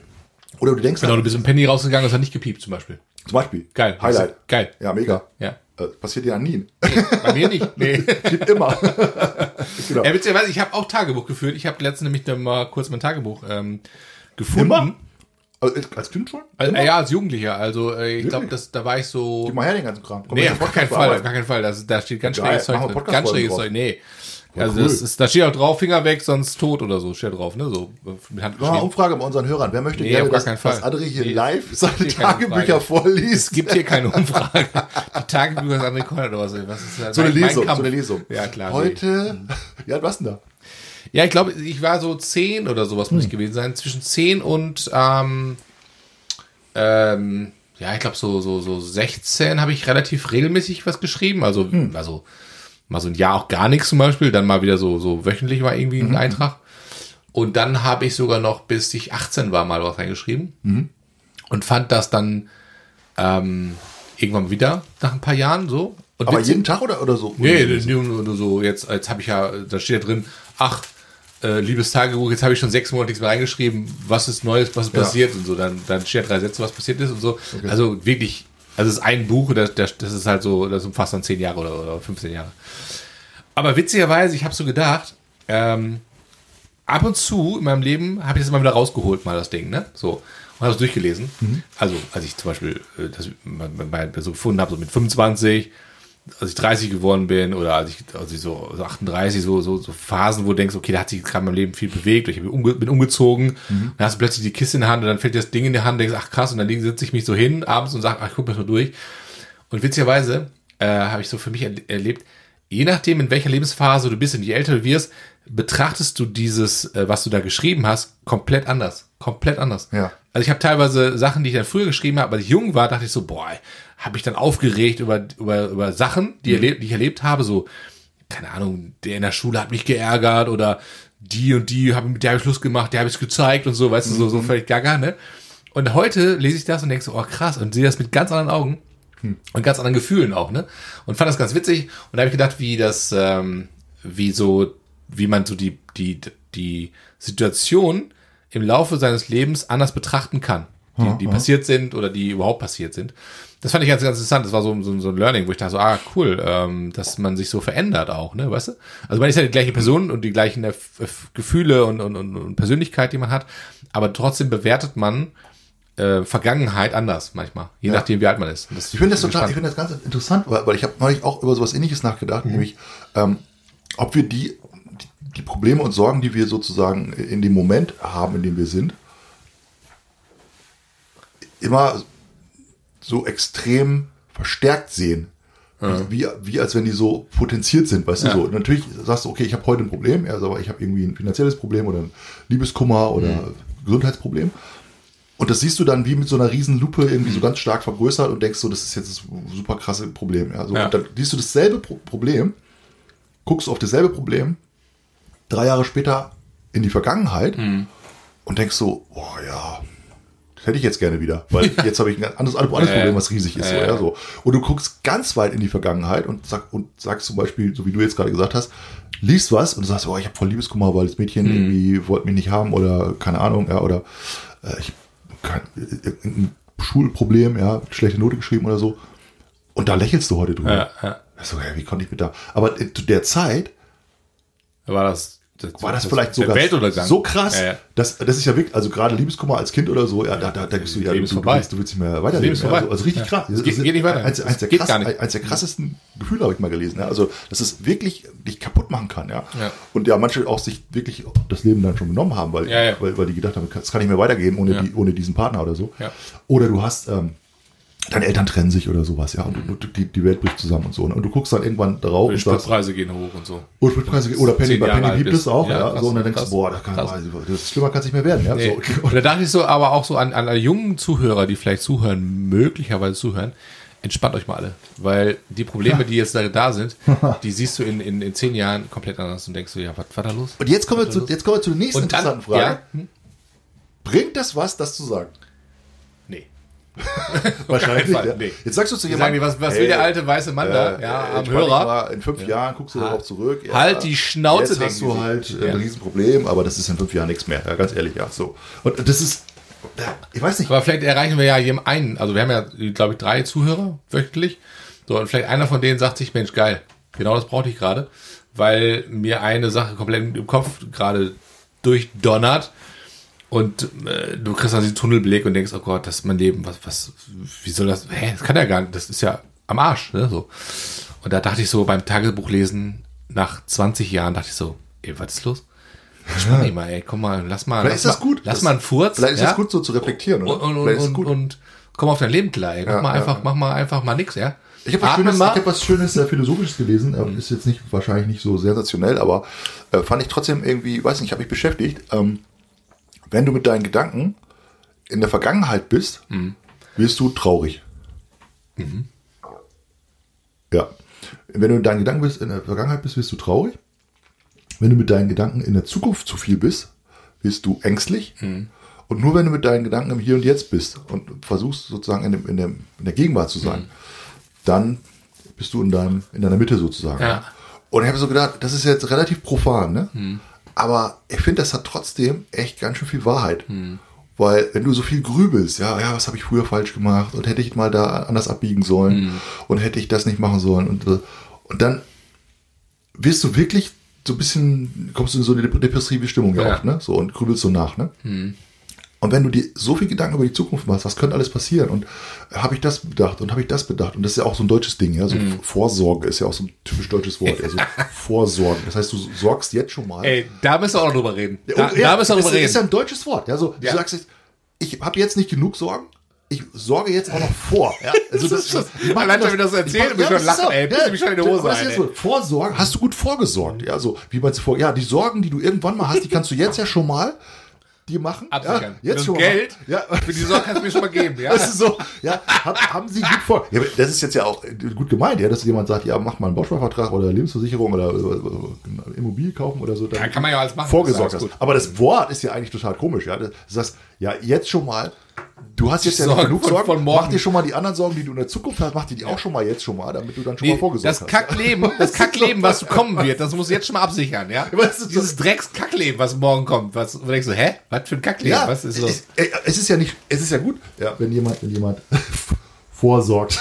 Oder du denkst Genau, halt, du bist im Penny rausgegangen, das hat nicht gepiept zum Beispiel. zum Beispiel. Geil. Highlight. Geil. Ja, mega. Ja. Äh, passiert ja nie. Bei mir nicht. Nee. Gibt immer. genau. Ja, witzigerweise, ich habe auch Tagebuch geführt. Ich habe letztens nämlich noch mal kurz mein Tagebuch ähm, gefunden. Immer? Also, als Kind schon? Also, ja, als Jugendlicher. Also äh, ich glaube, da war ich so. Gib mal her den ganzen Kram. Komm, Nee, auf gar keinen Fall, auf gar keinen Fall. Das, da steht ganz Geil, schräges Zeug Ganz schräges. Zeug. Nee. Ja, also cool. das ist, da steht auch drauf, Finger weg, sonst tot oder so, steht drauf, ne? So mit Hand wir eine. Umfrage bei unseren Hörern. Wer möchte Nee, gerne, dass, dass André hier Nee, live seine Tagebücher vorliest? Es gibt hier keine Umfrage. Die Tagebücher sind Rekord oder was? was ist das? so eine Lesung, so eine Lesung. Ja, klar. nee. Heute, ja, was denn da? Ja, ich glaube, ich war so 10 oder sowas Hm. muss ich gewesen sein. Zwischen 10 und ähm, ähm, ja, ich glaube so, so, so 16 habe ich relativ regelmäßig was geschrieben. Also, Hm. also mal so ein Jahr auch gar nichts zum Beispiel, dann mal wieder so, so wöchentlich war irgendwie Mhm. ein Eintrag. Und dann habe ich sogar noch, bis ich 18 war, mal was reingeschrieben. Mhm. Und fand das dann ähm, irgendwann wieder nach ein paar Jahren so. Und Aber jeden Tag oder, oder so? Nee, nur, so, jetzt, jetzt habe ich ja, da steht ja drin, ach, äh, liebes Tagebuch, jetzt habe ich schon sechs Monate nichts mehr reingeschrieben, was ist Neues, was ist Ja. passiert und so, dann, dann steht ja drei Sätze, was passiert ist und so. Also wirklich, also es ist ein Buch, das, das, das ist halt so, das umfasst dann zehn Jahre oder, oder 15 Jahre. Aber witzigerweise, ich habe so gedacht, ähm, ab und zu in meinem Leben habe ich das immer wieder rausgeholt, mal das Ding, ne? So. Und habe es durchgelesen. Also, als ich zum Beispiel äh, das mal- mal so gefunden habe, so mit 25, als ich 30 geworden bin oder als ich, als ich so, so 38, so, so, so Phasen, wo du denkst, okay, da hat sich gerade in meinem Leben viel bewegt, ich bin, umge bin umgezogen, dann hast du plötzlich die Kiste in der Hand und dann fällt dir das Ding in die Hand und denkst, ach krass, und dann sitze ich mich so hin abends und sage, ach, ich guck mir das mal durch. Und witzigerweise äh, habe ich so für mich erle- erlebt, je nachdem, in welcher Lebensphase du bist und je älter du wirst, betrachtest du dieses, äh, was du da geschrieben hast, komplett anders. Komplett anders. Ja. Also ich habe teilweise Sachen, die ich dann früher geschrieben habe, als ich jung war, dachte ich so, boah, habe ich dann aufgeregt über, über, über Sachen, die, erleb, die ich erlebt habe, so, keine Ahnung, der in der Schule hat mich geärgert oder die und die haben mit der habe ich Schluss gemacht, der habe ich gezeigt und so, weißt du, so, so völlig gaga, ne? Und heute lese ich das und denke so, oh krass, und sehe das mit ganz anderen Augen und ganz anderen Gefühlen auch, ne? Und fand das ganz witzig und da habe ich gedacht, wie das, ähm, wie so, wie man so die, die, die Situation im Laufe seines Lebens anders betrachten kann, die, die passiert sind oder die überhaupt passiert sind. Das fand ich ganz, ganz interessant. Das war so, so, so ein Learning, wo ich dachte so, ah, cool, ähm, dass man sich so verändert auch, ne, weißt du? Also man ist ja die gleiche Person und die gleichen F- Gefühle und, und, und, Persönlichkeit, die man hat, aber trotzdem bewertet man äh, Vergangenheit anders manchmal, je nachdem, wie alt man ist. Ich finde das total, ich finde das ganz interessant, weil, weil ich habe neulich auch über sowas ähnliches nachgedacht, nämlich ähm, ob wir die, die, die Probleme und Sorgen, die wir sozusagen in dem Moment haben, in dem wir sind, immer so extrem verstärkt sehen. Wie, wie als wenn die so potenziert sind, weißt Ja. du so. Natürlich sagst du, okay, ich habe heute ein Problem, ja, also, aber ich habe irgendwie ein finanzielles Problem oder ein Liebeskummer oder Mhm. Gesundheitsproblem. Und das siehst du dann wie mit so einer riesen Lupe irgendwie so ganz stark vergrößert und denkst so, das ist jetzt das super krasse Problem. Ja, so, Ja. Und dann siehst du dasselbe Pro Problem, guckst auf dasselbe Problem, drei Jahre später in die Vergangenheit Mhm. und denkst so, boah ja, hätte ich jetzt gerne wieder, weil jetzt habe ich ein anderes, anderes Problem, ja. was riesig ist. Ja, so, so. Und du guckst ganz weit in die Vergangenheit und, sag, und sagst zum Beispiel, so wie du jetzt gerade gesagt hast, liest was und du sagst, oh, ich habe voll Liebeskummer, weil das Mädchen Mhm. irgendwie wollte mich nicht haben oder keine Ahnung, ja, oder äh, ich kein, irgendein Schulproblem, ja, schlechte Note geschrieben oder so. Und da lächelst du heute drüber. Ja, ja. So, ja, wie konnte ich mit da? Aber zu der Zeit War das, das war das, das- vielleicht sogar so krass, Ja, ja. Das, das ist ja wirklich, also gerade Liebeskummer als Kind oder so, ja, da, da denkst du, ja, Leben du, vorbei. willst, du willst nicht mehr weiterleben. Ja, also, also richtig krass. Es geht- geht nicht weiter. Eins, eins, der krass, eins der krassesten Gefühle habe ich mal gelesen. Ja. Also, dass es wirklich dich kaputt machen kann. Ja. Und ja, manche auch sich wirklich das Leben dann schon genommen haben, weil, weil, weil die gedacht haben, es kann nicht mehr weitergehen ohne, die, ohne diesen Partner oder so. Oder du hast, ähm, deine Eltern trennen sich oder sowas, ja, und, und die, die Welt bricht zusammen und so. Und du guckst dann irgendwann drauf und Spritpreise gehen hoch und so. Oh, Spritpreise oder Penny, bei Penny gibt es auch, Ja, ja, krass, so, und dann denkst du, boah, das, kann, krass. das schlimmer kann es nicht mehr werden, ja, Nee. so. Und da dachte ich so, aber auch so an, an alle jungen Zuhörer, die vielleicht zuhören, möglicherweise zuhören, entspannt euch mal alle. Weil die Probleme, die jetzt da, da sind, die siehst du in, in, in zehn Jahren komplett anders und denkst du, ja, was war da los? Und jetzt kommen wir zu, jetzt kommen wir zu der nächsten Und dann, interessanten Frage. ja, hm? Bringt das was, das zu sagen? Wahrscheinlich. Fall, ja. nee. Jetzt sagst du zu jemandem, was, was hey, will der alte weiße Mann da? äh, Ja, äh, am Hörer. Mal, in fünf Jahren guckst du darauf zurück. Ja, Halt die Schnauze, Jetzt hast du halt Ja. ein Riesenproblem, aber das ist in fünf Jahren nichts mehr. Ja, ganz ehrlich, ja, so. Und das ist, ich weiß nicht, Aber vielleicht erreichen wir ja jedem einen. Also wir haben ja, glaube ich, drei Zuhörer wöchentlich. So, und vielleicht einer von denen sagt sich, Mensch, geil, genau das brauchte ich gerade, weil mir eine Sache komplett im Kopf gerade durchdonnert. Und äh, du kriegst dann diesen Tunnelblick und denkst, oh Gott, das ist mein Leben, was, was, wie soll das, hä, das kann ja gar nicht, das ist ja am Arsch, ne, so. Und da dachte ich so beim Tagebuchlesen nach 20 Jahren, dachte ich so, ey, was ist los? Entspann dich mal, ey, komm mal, lass mal, Vielleicht lass ist das mal, gut. lass Das- mal einen Furz. vielleicht ist ja? das gut so zu reflektieren, oder? und, und, und, gut. und komm auf dein Leben klar, ey. Mach Ja, mal ja, einfach, mach mal einfach mal nix, ja. Ich habe was, Schönes, ich hab was Schönes äh, Philosophisches gelesen. Äh, Ist jetzt nicht wahrscheinlich nicht so sensationell, aber äh, fand ich trotzdem irgendwie, weiß nicht, habe mich beschäftigt. Ähm, wenn du mit deinen Gedanken in der Vergangenheit bist, Mhm. wirst du traurig. Ja. Wenn du mit deinen Gedanken bist, in der Vergangenheit bist, wirst du traurig. Wenn du mit deinen Gedanken in der Zukunft zu viel bist, wirst du ängstlich. Mhm. Und nur wenn du mit deinen Gedanken im Hier und Jetzt bist und versuchst sozusagen in, dem, in, dem, in der Gegenwart zu sein, dann bist du in, deinem, in deiner Mitte sozusagen. Ja. Und ich habe so gedacht, das ist jetzt relativ profan, ne? Aber ich finde, das hat trotzdem echt ganz schön viel Wahrheit. Weil wenn du so viel grübelst, ja, ja, was habe ich früher falsch gemacht und hätte ich mal da anders abbiegen sollen und hätte ich das nicht machen sollen und, und dann wirst du wirklich so ein bisschen, kommst du in so eine depressive Stimmung ja, Ja. auch, ne? So und grübelst so nach, ne? Und wenn du dir so viel Gedanken über die Zukunft machst, was könnte alles passieren? Und habe ich das bedacht und habe ich das bedacht? Und das ist ja auch so ein deutsches Ding, ja. So Vorsorge ist ja auch so ein typisch deutsches Wort. Also Vorsorge. Das heißt, du sorgst jetzt schon mal. Ey, da müssen wir auch noch drüber reden. Ja, Da, und ja, da müssen wir das drüber ist ja reden. ein deutsches Wort. Ja, so, Ja. Du sagst jetzt, ich habe jetzt nicht genug Sorgen. Ich sorge jetzt auch noch vor. Ja, also das, Das ich mach allein das- schon, du das ich erzählst, mach- ich schon das ist lachen, so. ey. Piss mich schon in die Hose das ein, so. Vorsorgen, hast du gut vorgesorgt. Ja, so wie man es vor. Ja, die Sorgen, die du irgendwann mal hast, die kannst du jetzt ja schon mal dir machen. Absichern. Ja, jetzt schon Geld. Ja. für die Sorge kannst du mir schon mal geben, ja. Das ist so, ja, hab, haben Sie gut vor. Ja, das ist jetzt ja auch äh, gut gemeint, ja, dass jemand sagt, ja, mach mal einen Bausparvertrag oder Lebensversicherung oder, oder, oder Immobilie kaufen oder so. Ja, kann man ja alles machen. Vorgesorgt Das ist Aber das Wort ist ja eigentlich total komisch, ja. Das heißt, ja, jetzt schon mal, du hast jetzt ja Sorgen genug von- Sorgen, von morgen. mach dir schon mal die anderen Sorgen, die du in der Zukunft hast, mach dir die auch schon mal jetzt schon mal, damit du dann schon mal Nee, vorgesorgt das hast. Kackleben, das Kackleben, was kommen wird, das musst du jetzt schon mal absichern, ja? Dieses Dreckskackleben, was morgen kommt, was, wo du denkst du, hä? Was für ein Kackleben? Ja, was ist los? Es, äh, es ist ja nicht, es ist ja gut, ja, wenn jemand, wenn jemand vorsorgt,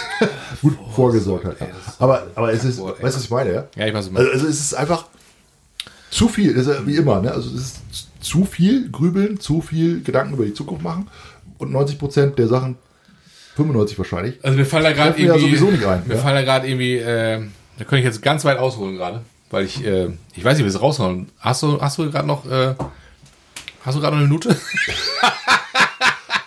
gut vorgesorgt hat. Ja. Aber, aber es ist, ey. weißt du, was ich meine, ja? Ja, ich weiß, was du Also, also es ist einfach zu viel, ist wie immer, ne? Also es ist zu viel grübeln, zu viel Gedanken über die Zukunft machen und 90 Prozent der Sachen, 95 wahrscheinlich, Also mir fallen da gerade wir ja irgendwie, sowieso nicht ein, mir ja? fallen da gerade irgendwie, äh, da könnte ich jetzt ganz weit ausholen gerade, weil ich, äh, ich weiß nicht, wie wir es rausholen. Hast du, hast du gerade noch, äh, hast du gerade noch eine Minute?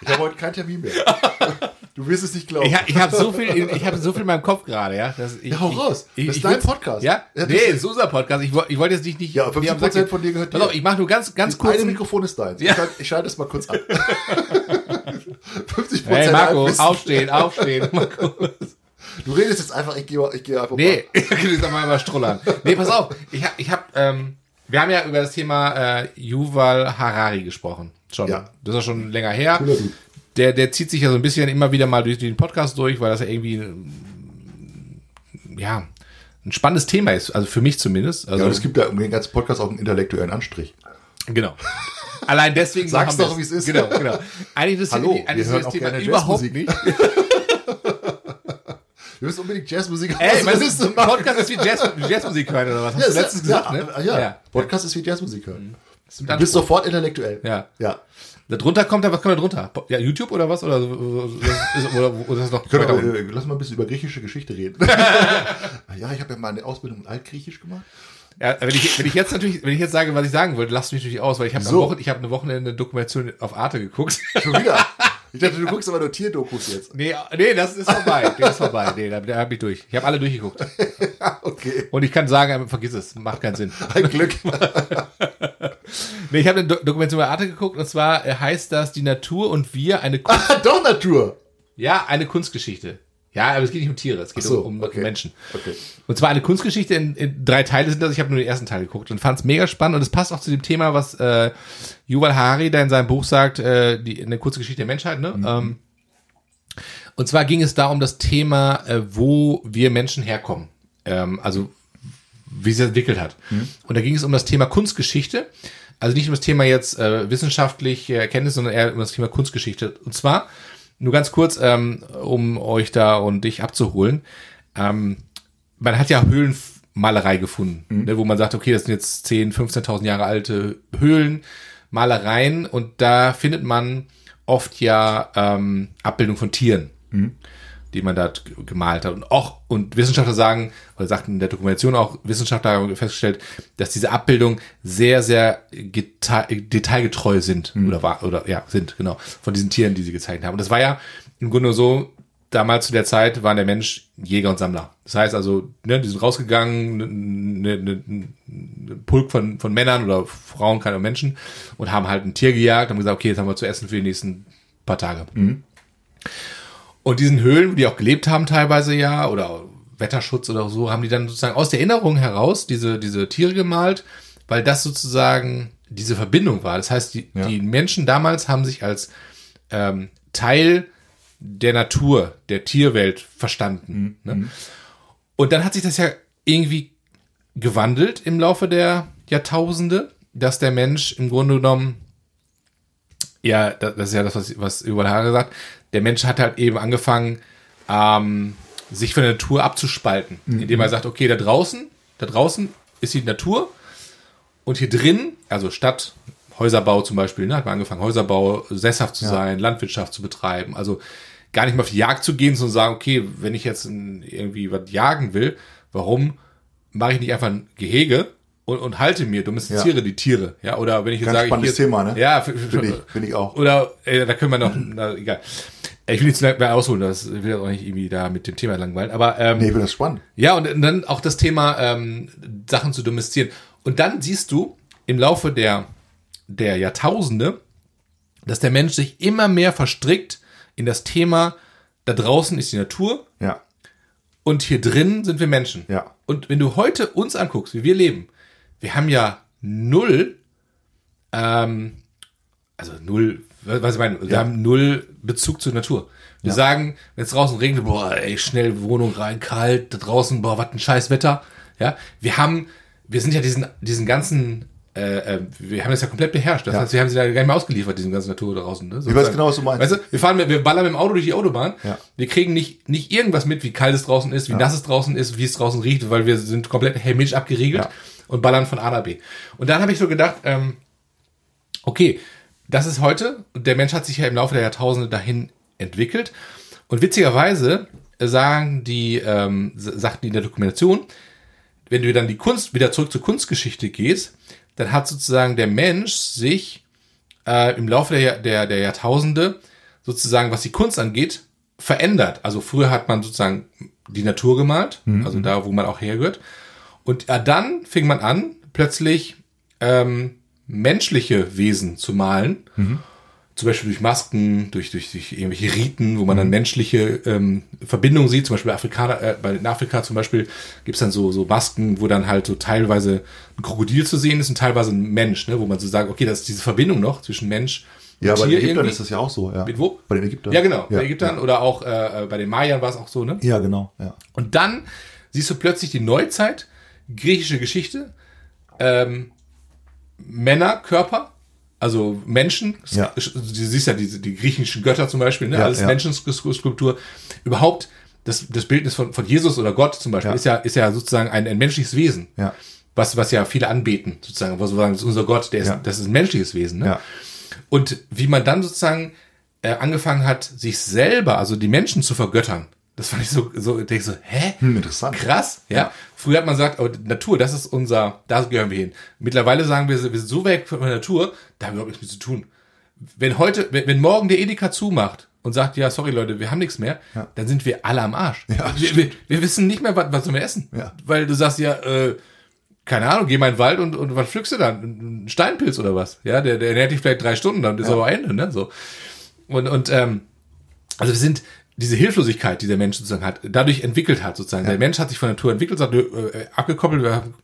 Ich habe heute keinen Termin mehr. Du wirst es nicht glauben. Ich, ich habe so viel, in- ich habe so viel in meinem Kopf gerade, ja. dass Ich, Ja, hau ich, raus. Ich, Das ist dein Podcast. Ja, Ja, nee, ist- das ist unser Podcast. Ich, woll- ich wollte jetzt nicht, nicht. Ja, nee, 50% am Sack- von dir gehört Pass dir. auf, ich mache nur ganz, ganz kurz. ein- Mikrofon ist deins. Ja. Ich, schalte, ich schalte es mal kurz ab. 50% Hey Marco, aufstehen, aufstehen. Marco. Du redest jetzt einfach, ich gehe ich gehe einfach Nee, ich sag mal mal Strullern. Nee, pass auf. Ich hab, ich hab, ähm, wir haben ja über das Thema äh, Yuval Harari gesprochen. Schon. Ja. Das ist schon länger her. Dude. Der, der zieht sich ja so ein bisschen immer wieder mal durch den Podcast durch, weil das ja irgendwie, ja, ein spannendes Thema ist. Also für mich zumindest. Also, Ja, es gibt ja um den ganzen Podcast auch einen intellektuellen Anstrich. Genau. Allein deswegen. Sag's machen doch, wie es ist. Genau, genau. Eigentlich interessiert Hallo, eigentlich wir hören interessiert auch das Thema gerne überhaupt Jazzmusik. nicht. Wir müssen unbedingt Jazzmusik auf Ey, du, machen. Podcast ist wie Jazz, Jazzmusik hören oder was? Hast Ja, du letztens gesagt, ja, ne? Ja, Podcast ist wie Jazzmusik hören. Ist mit Du bist sofort intellektuell. Ja. Ja. Da drunter kommt da, was kommt da drunter? Ja, YouTube oder was? Oder, ist, oder, oder ist noch Können wir, äh, lass mal ein bisschen über griechische Geschichte reden. ja, ich habe ja mal eine Ausbildung in Altgriechisch gemacht. Ja, wenn ich, wenn ich jetzt natürlich, wenn ich jetzt sage, was ich sagen wollte, lasst mich natürlich aus, weil ich habe So. Wochen, ich habe eine Wochenende Dokumentation auf Arte geguckt. Schon wieder. Ich dachte, du guckst aber nur Tierdokus jetzt. nee, nee, das ist vorbei. Das ist vorbei. Nee, da, da habe ich durch. Ich habe alle durchgeguckt. Okay. Und ich kann sagen, vergiss es, macht keinen Sinn. Ein Glück. Nee, ich habe eine Do Dokumentation bei Arte geguckt und zwar äh, heißt das Die Natur und wir eine Kunst, Doch, Natur. ja, eine Kunstgeschichte. Ja, aber es geht nicht um Tiere, es geht so, um, um okay. Menschen. Okay. Und zwar eine Kunstgeschichte in, in drei Teile sind das. Ich habe nur den ersten Teil geguckt und fand es mega spannend und es passt auch zu dem Thema, was äh, Yuval Harari da in seinem Buch sagt, äh, die eine kurze Geschichte der Menschheit. Ne? Ähm, und zwar ging es da um das Thema, äh, wo wir Menschen herkommen. Ähm, also wie sie entwickelt hat. Und da ging es um das Thema Kunstgeschichte. Also nicht um das Thema jetzt äh, wissenschaftliche Erkenntnis, sondern eher um das Thema Kunstgeschichte. Und zwar, nur ganz kurz, ähm, um euch da und dich abzuholen. Ähm, man hat ja Höhlenmalerei gefunden, ne, wo man sagt, okay, das sind jetzt 10, 15.000 Jahre alte Höhlenmalereien und da findet man oft ja ähm, Abbildung von Tieren, die man da gemalt hat. Und auch, und Wissenschaftler sagen, oder sagten in der Dokumentation auch, Wissenschaftler haben festgestellt, dass diese Abbildungen sehr, sehr detailgetreu sind, oder war, oder ja, sind, genau, von diesen Tieren, die sie gezeichnet haben. Und das war ja im Grunde so, damals zu der Zeit war der Mensch Jäger und Sammler. Das heißt also, ne, die sind rausgegangen, ne, ne, ne, Pulk von, von Männern oder Frauen, keine Menschen, und haben halt ein Tier gejagt, haben gesagt, okay, jetzt haben wir zu essen für die nächsten paar Tage. Und diesen Höhlen, wo die auch gelebt haben teilweise ja, oder Wetterschutz oder so, haben die dann sozusagen aus der Erinnerung heraus diese, diese Tiere gemalt, weil das sozusagen diese Verbindung war. Das heißt, die, Ja. die Menschen damals haben sich als ähm, Teil der Natur, der Tierwelt verstanden. Ne? Und dann hat sich das ja irgendwie gewandelt im Laufe der Jahrtausende, dass der Mensch im Grunde genommen, ja, das ist ja das, was, was überall Haare sagt, der Mensch hat halt eben angefangen, ähm, sich von der Natur abzuspalten, indem er sagt, okay, da draußen, da draußen ist die Natur und hier drin, also Stadt, Häuserbau zum Beispiel, ne, hat man angefangen, Häuserbau, sesshaft zu sein, Landwirtschaft zu betreiben, also gar nicht mehr auf die Jagd zu gehen, sondern sagen, okay, wenn ich jetzt irgendwie was jagen will, warum mache ich nicht einfach ein Gehege und, und halte mir, domestiziere die Tiere, ja, oder wenn ich jetzt Ganz sage, spannendes hier, Thema, ne? Ja, Finde ich, finde ich auch. oder äh, da können wir noch, na, egal. Ich will jetzt nicht mehr ausholen, das will jetzt auch nicht irgendwie da mit dem Thema langweilen, aber ähm, Nee, ich finde das spannend. ja, und dann auch das Thema ähm, Sachen zu domestizieren. Und dann siehst du im Laufe der, der Jahrtausende, dass der Mensch sich immer mehr verstrickt in das Thema, da draußen ist die Natur Ja. und hier drin sind wir Menschen. Ja. Und wenn du heute uns anguckst, wie wir leben, wir haben ja null, ähm, also null, was ich meine, wir Ja. haben null Bezug zur Natur. Wir sagen, wenn es draußen regnet, boah, ey, schnell Wohnung rein, kalt, da draußen, boah, was ein scheiß Wetter. Ja, wir haben, wir sind ja diesen, diesen ganzen, äh, äh, wir haben das ja komplett beherrscht. Das Ja. heißt, wir haben sie da gar nicht mehr ausgeliefert, diesen ganzen Natur da draußen. Ne? Ich weiß genau, was du meinst. Weißt du, wir fahren, mit, wir ballern mit dem Auto durch die Autobahn. Ja. Wir kriegen nicht, nicht irgendwas mit, wie kalt es draußen ist, wie nass es draußen ist, wie es draußen riecht, weil wir sind komplett hermetisch abgeriegelt Ja. und ballern von A nach B. Und dann habe ich so gedacht, ähm, okay, das ist heute, und der Mensch hat sich ja im Laufe der Jahrtausende dahin entwickelt. Und witzigerweise sagen die, ähm, sagten die in der Dokumentation, wenn du dann die Kunst, wieder zurück zur Kunstgeschichte gehst, dann hat sozusagen der Mensch sich äh, im Laufe der, der, der Jahrtausende sozusagen, was die Kunst angeht, verändert. Also früher hat man sozusagen die Natur gemalt, also da, wo man auch hergehört. Und äh, dann fing man an, plötzlich ähm, menschliche Wesen zu malen. Zum Beispiel durch Masken, durch, durch, durch irgendwelche Riten, wo man dann menschliche ähm, Verbindungen sieht. Zum Beispiel Afrikaner, äh, bei in Afrika zum Beispiel gibt's dann so, so Masken, wo dann halt so teilweise ein Krokodil zu sehen ist und teilweise ein Mensch, ne? wo man so sagt, okay, das ist diese Verbindung noch zwischen Mensch Ja, und bei den Ägyptern ist das ja auch so, ja. Mit wo? Bei den Ägyptern. Ja, genau, bei Ja, den Ägyptern oder auch äh, äh, bei den Mayern war es auch so, ne? Ja, genau, ja. Und dann siehst du plötzlich die Neuzeit, griechische Geschichte, ähm, Männerkörper, also Menschen, Ja. du siehst ja diese, die griechischen Götter zum Beispiel, ne? Ja, alles ja. Menschenskulptur. Überhaupt das, das Bildnis von, von Jesus oder Gott zum Beispiel Ja. ist ja ist ja sozusagen ein, ein menschliches Wesen, Ja. was was ja viele anbeten sozusagen, wo sie sagen, das ist unser Gott, der ist, das ist ein menschliches Wesen. Ne? Und wie man dann sozusagen äh, angefangen hat, sich selber, also die Menschen zu vergöttern. Das fand ich so, so, denk ich so, hä? Hm, interessant. Krass, ja. Ja. Früher hat man gesagt, oh, Natur, das ist unser, da gehören wir hin. Mittlerweile sagen wir, wir sind so weg von der Natur, da haben wir überhaupt nichts mit zu tun. Wenn heute, wenn, wenn morgen der Edeka zumacht und sagt, ja, sorry Leute, wir haben nichts mehr, dann sind wir alle am Arsch. Ja, wir, wir, wir wissen nicht mehr, was, was sollen wir essen. Ja. Weil du sagst ja, äh, keine Ahnung, geh mal in den Wald und, und was pflückst du dann? Ein Steinpilz oder was? Ja, der, der ernährt dich vielleicht drei Stunden, dann ist aber Ende, ne? So. Und, und ähm, also wir sind diese Hilflosigkeit, die der Mensch sozusagen hat, dadurch entwickelt hat sozusagen. Der Mensch hat sich von Natur entwickelt, sagt, äh, abgekoppelt, wir haben,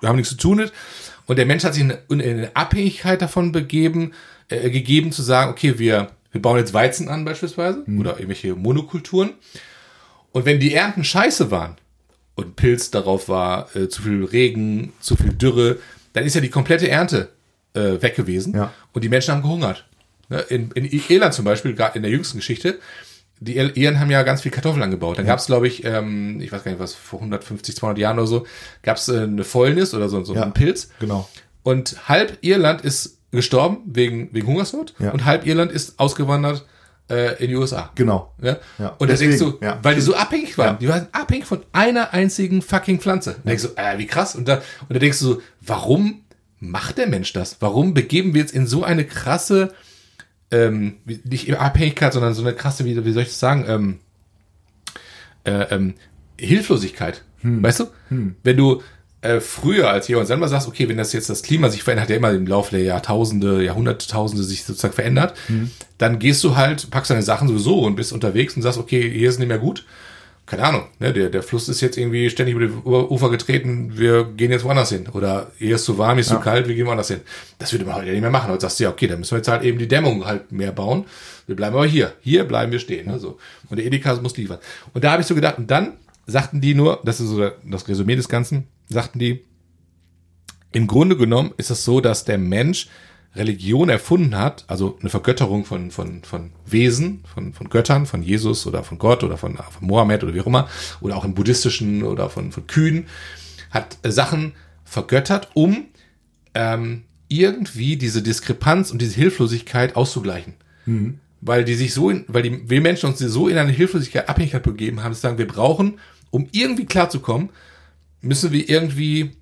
wir haben nichts zu tun mit. Und der Mensch hat sich in, in eine Abhängigkeit davon begeben, äh, gegeben zu sagen, okay, wir, wir bauen jetzt Weizen an beispielsweise oder irgendwelche Monokulturen. Und wenn die Ernten scheiße waren und Pilz darauf war, äh, zu viel Regen, zu viel Dürre, dann ist ja die komplette Ernte äh, weg gewesen Ja. und die Menschen haben gehungert. Ne, In, in Irland zum Beispiel, in der jüngsten Geschichte, die Ir- Iren haben ja ganz viel Kartoffeln angebaut. Dann gab es, glaube ich, ähm, ich weiß gar nicht was, vor 150, 200 Jahren oder so, gab es äh, eine Fäulnis oder so, so Ja. einen Pilz. Genau. Und halb Irland ist gestorben wegen, wegen Hungersnot Ja. und halb Irland ist ausgewandert äh, in die USA. Genau. Ja? Ja. Und da denkst du, ja. weil die so abhängig waren, Ja. die waren abhängig von einer einzigen fucking Pflanze. Da denkst du, äh, wie krass. Und da, und da denkst du so, warum macht der Mensch das? Warum begeben wir jetzt in so eine krasse, ähm, nicht Abhängigkeit, sondern so eine krasse, wie, wie soll ich das sagen, ähm, äh, ähm, Hilflosigkeit. Hm. Weißt du? Wenn du äh, früher als jemand selber sagst, okay, wenn das jetzt das Klima sich verändert, hat ja immer im Laufe der Jahrtausende, Jahrhunderttausende sich sozusagen verändert, Hm. dann gehst du halt, packst deine Sachen sowieso und bist unterwegs und sagst, okay, hier ist nicht mehr gut. Keine Ahnung, ne, der, der Fluss ist jetzt irgendwie ständig über die U- Ufer getreten, wir gehen jetzt woanders hin. Oder hier ist zu warm, hier ist zu kalt, wir gehen woanders hin. Das würde man heute nicht mehr machen. Heute sagst du ja, okay, dann müssen wir jetzt halt eben die Dämmung halt mehr bauen. Wir bleiben aber hier. Hier bleiben wir stehen. Ne, so. Und der Edeka muss liefern. Und da habe ich so gedacht, und dann sagten die nur, das ist so das Resümee des Ganzen, sagten die, im Grunde genommen ist es so, dass der Mensch Religion erfunden hat, also eine Vergötterung von, von, von Wesen, von, von Göttern, von Jesus oder von Gott oder von, von Mohammed oder wie auch immer, oder auch im buddhistischen oder von, von Kühen, hat Sachen vergöttert, um ähm, irgendwie diese Diskrepanz und diese Hilflosigkeit auszugleichen. Weil die sich so, in, weil die, wir Menschen uns so in eine Hilflosigkeit, Abhängigkeit begeben haben, zu sagen, wir brauchen, um irgendwie klarzukommen, müssen wir irgendwie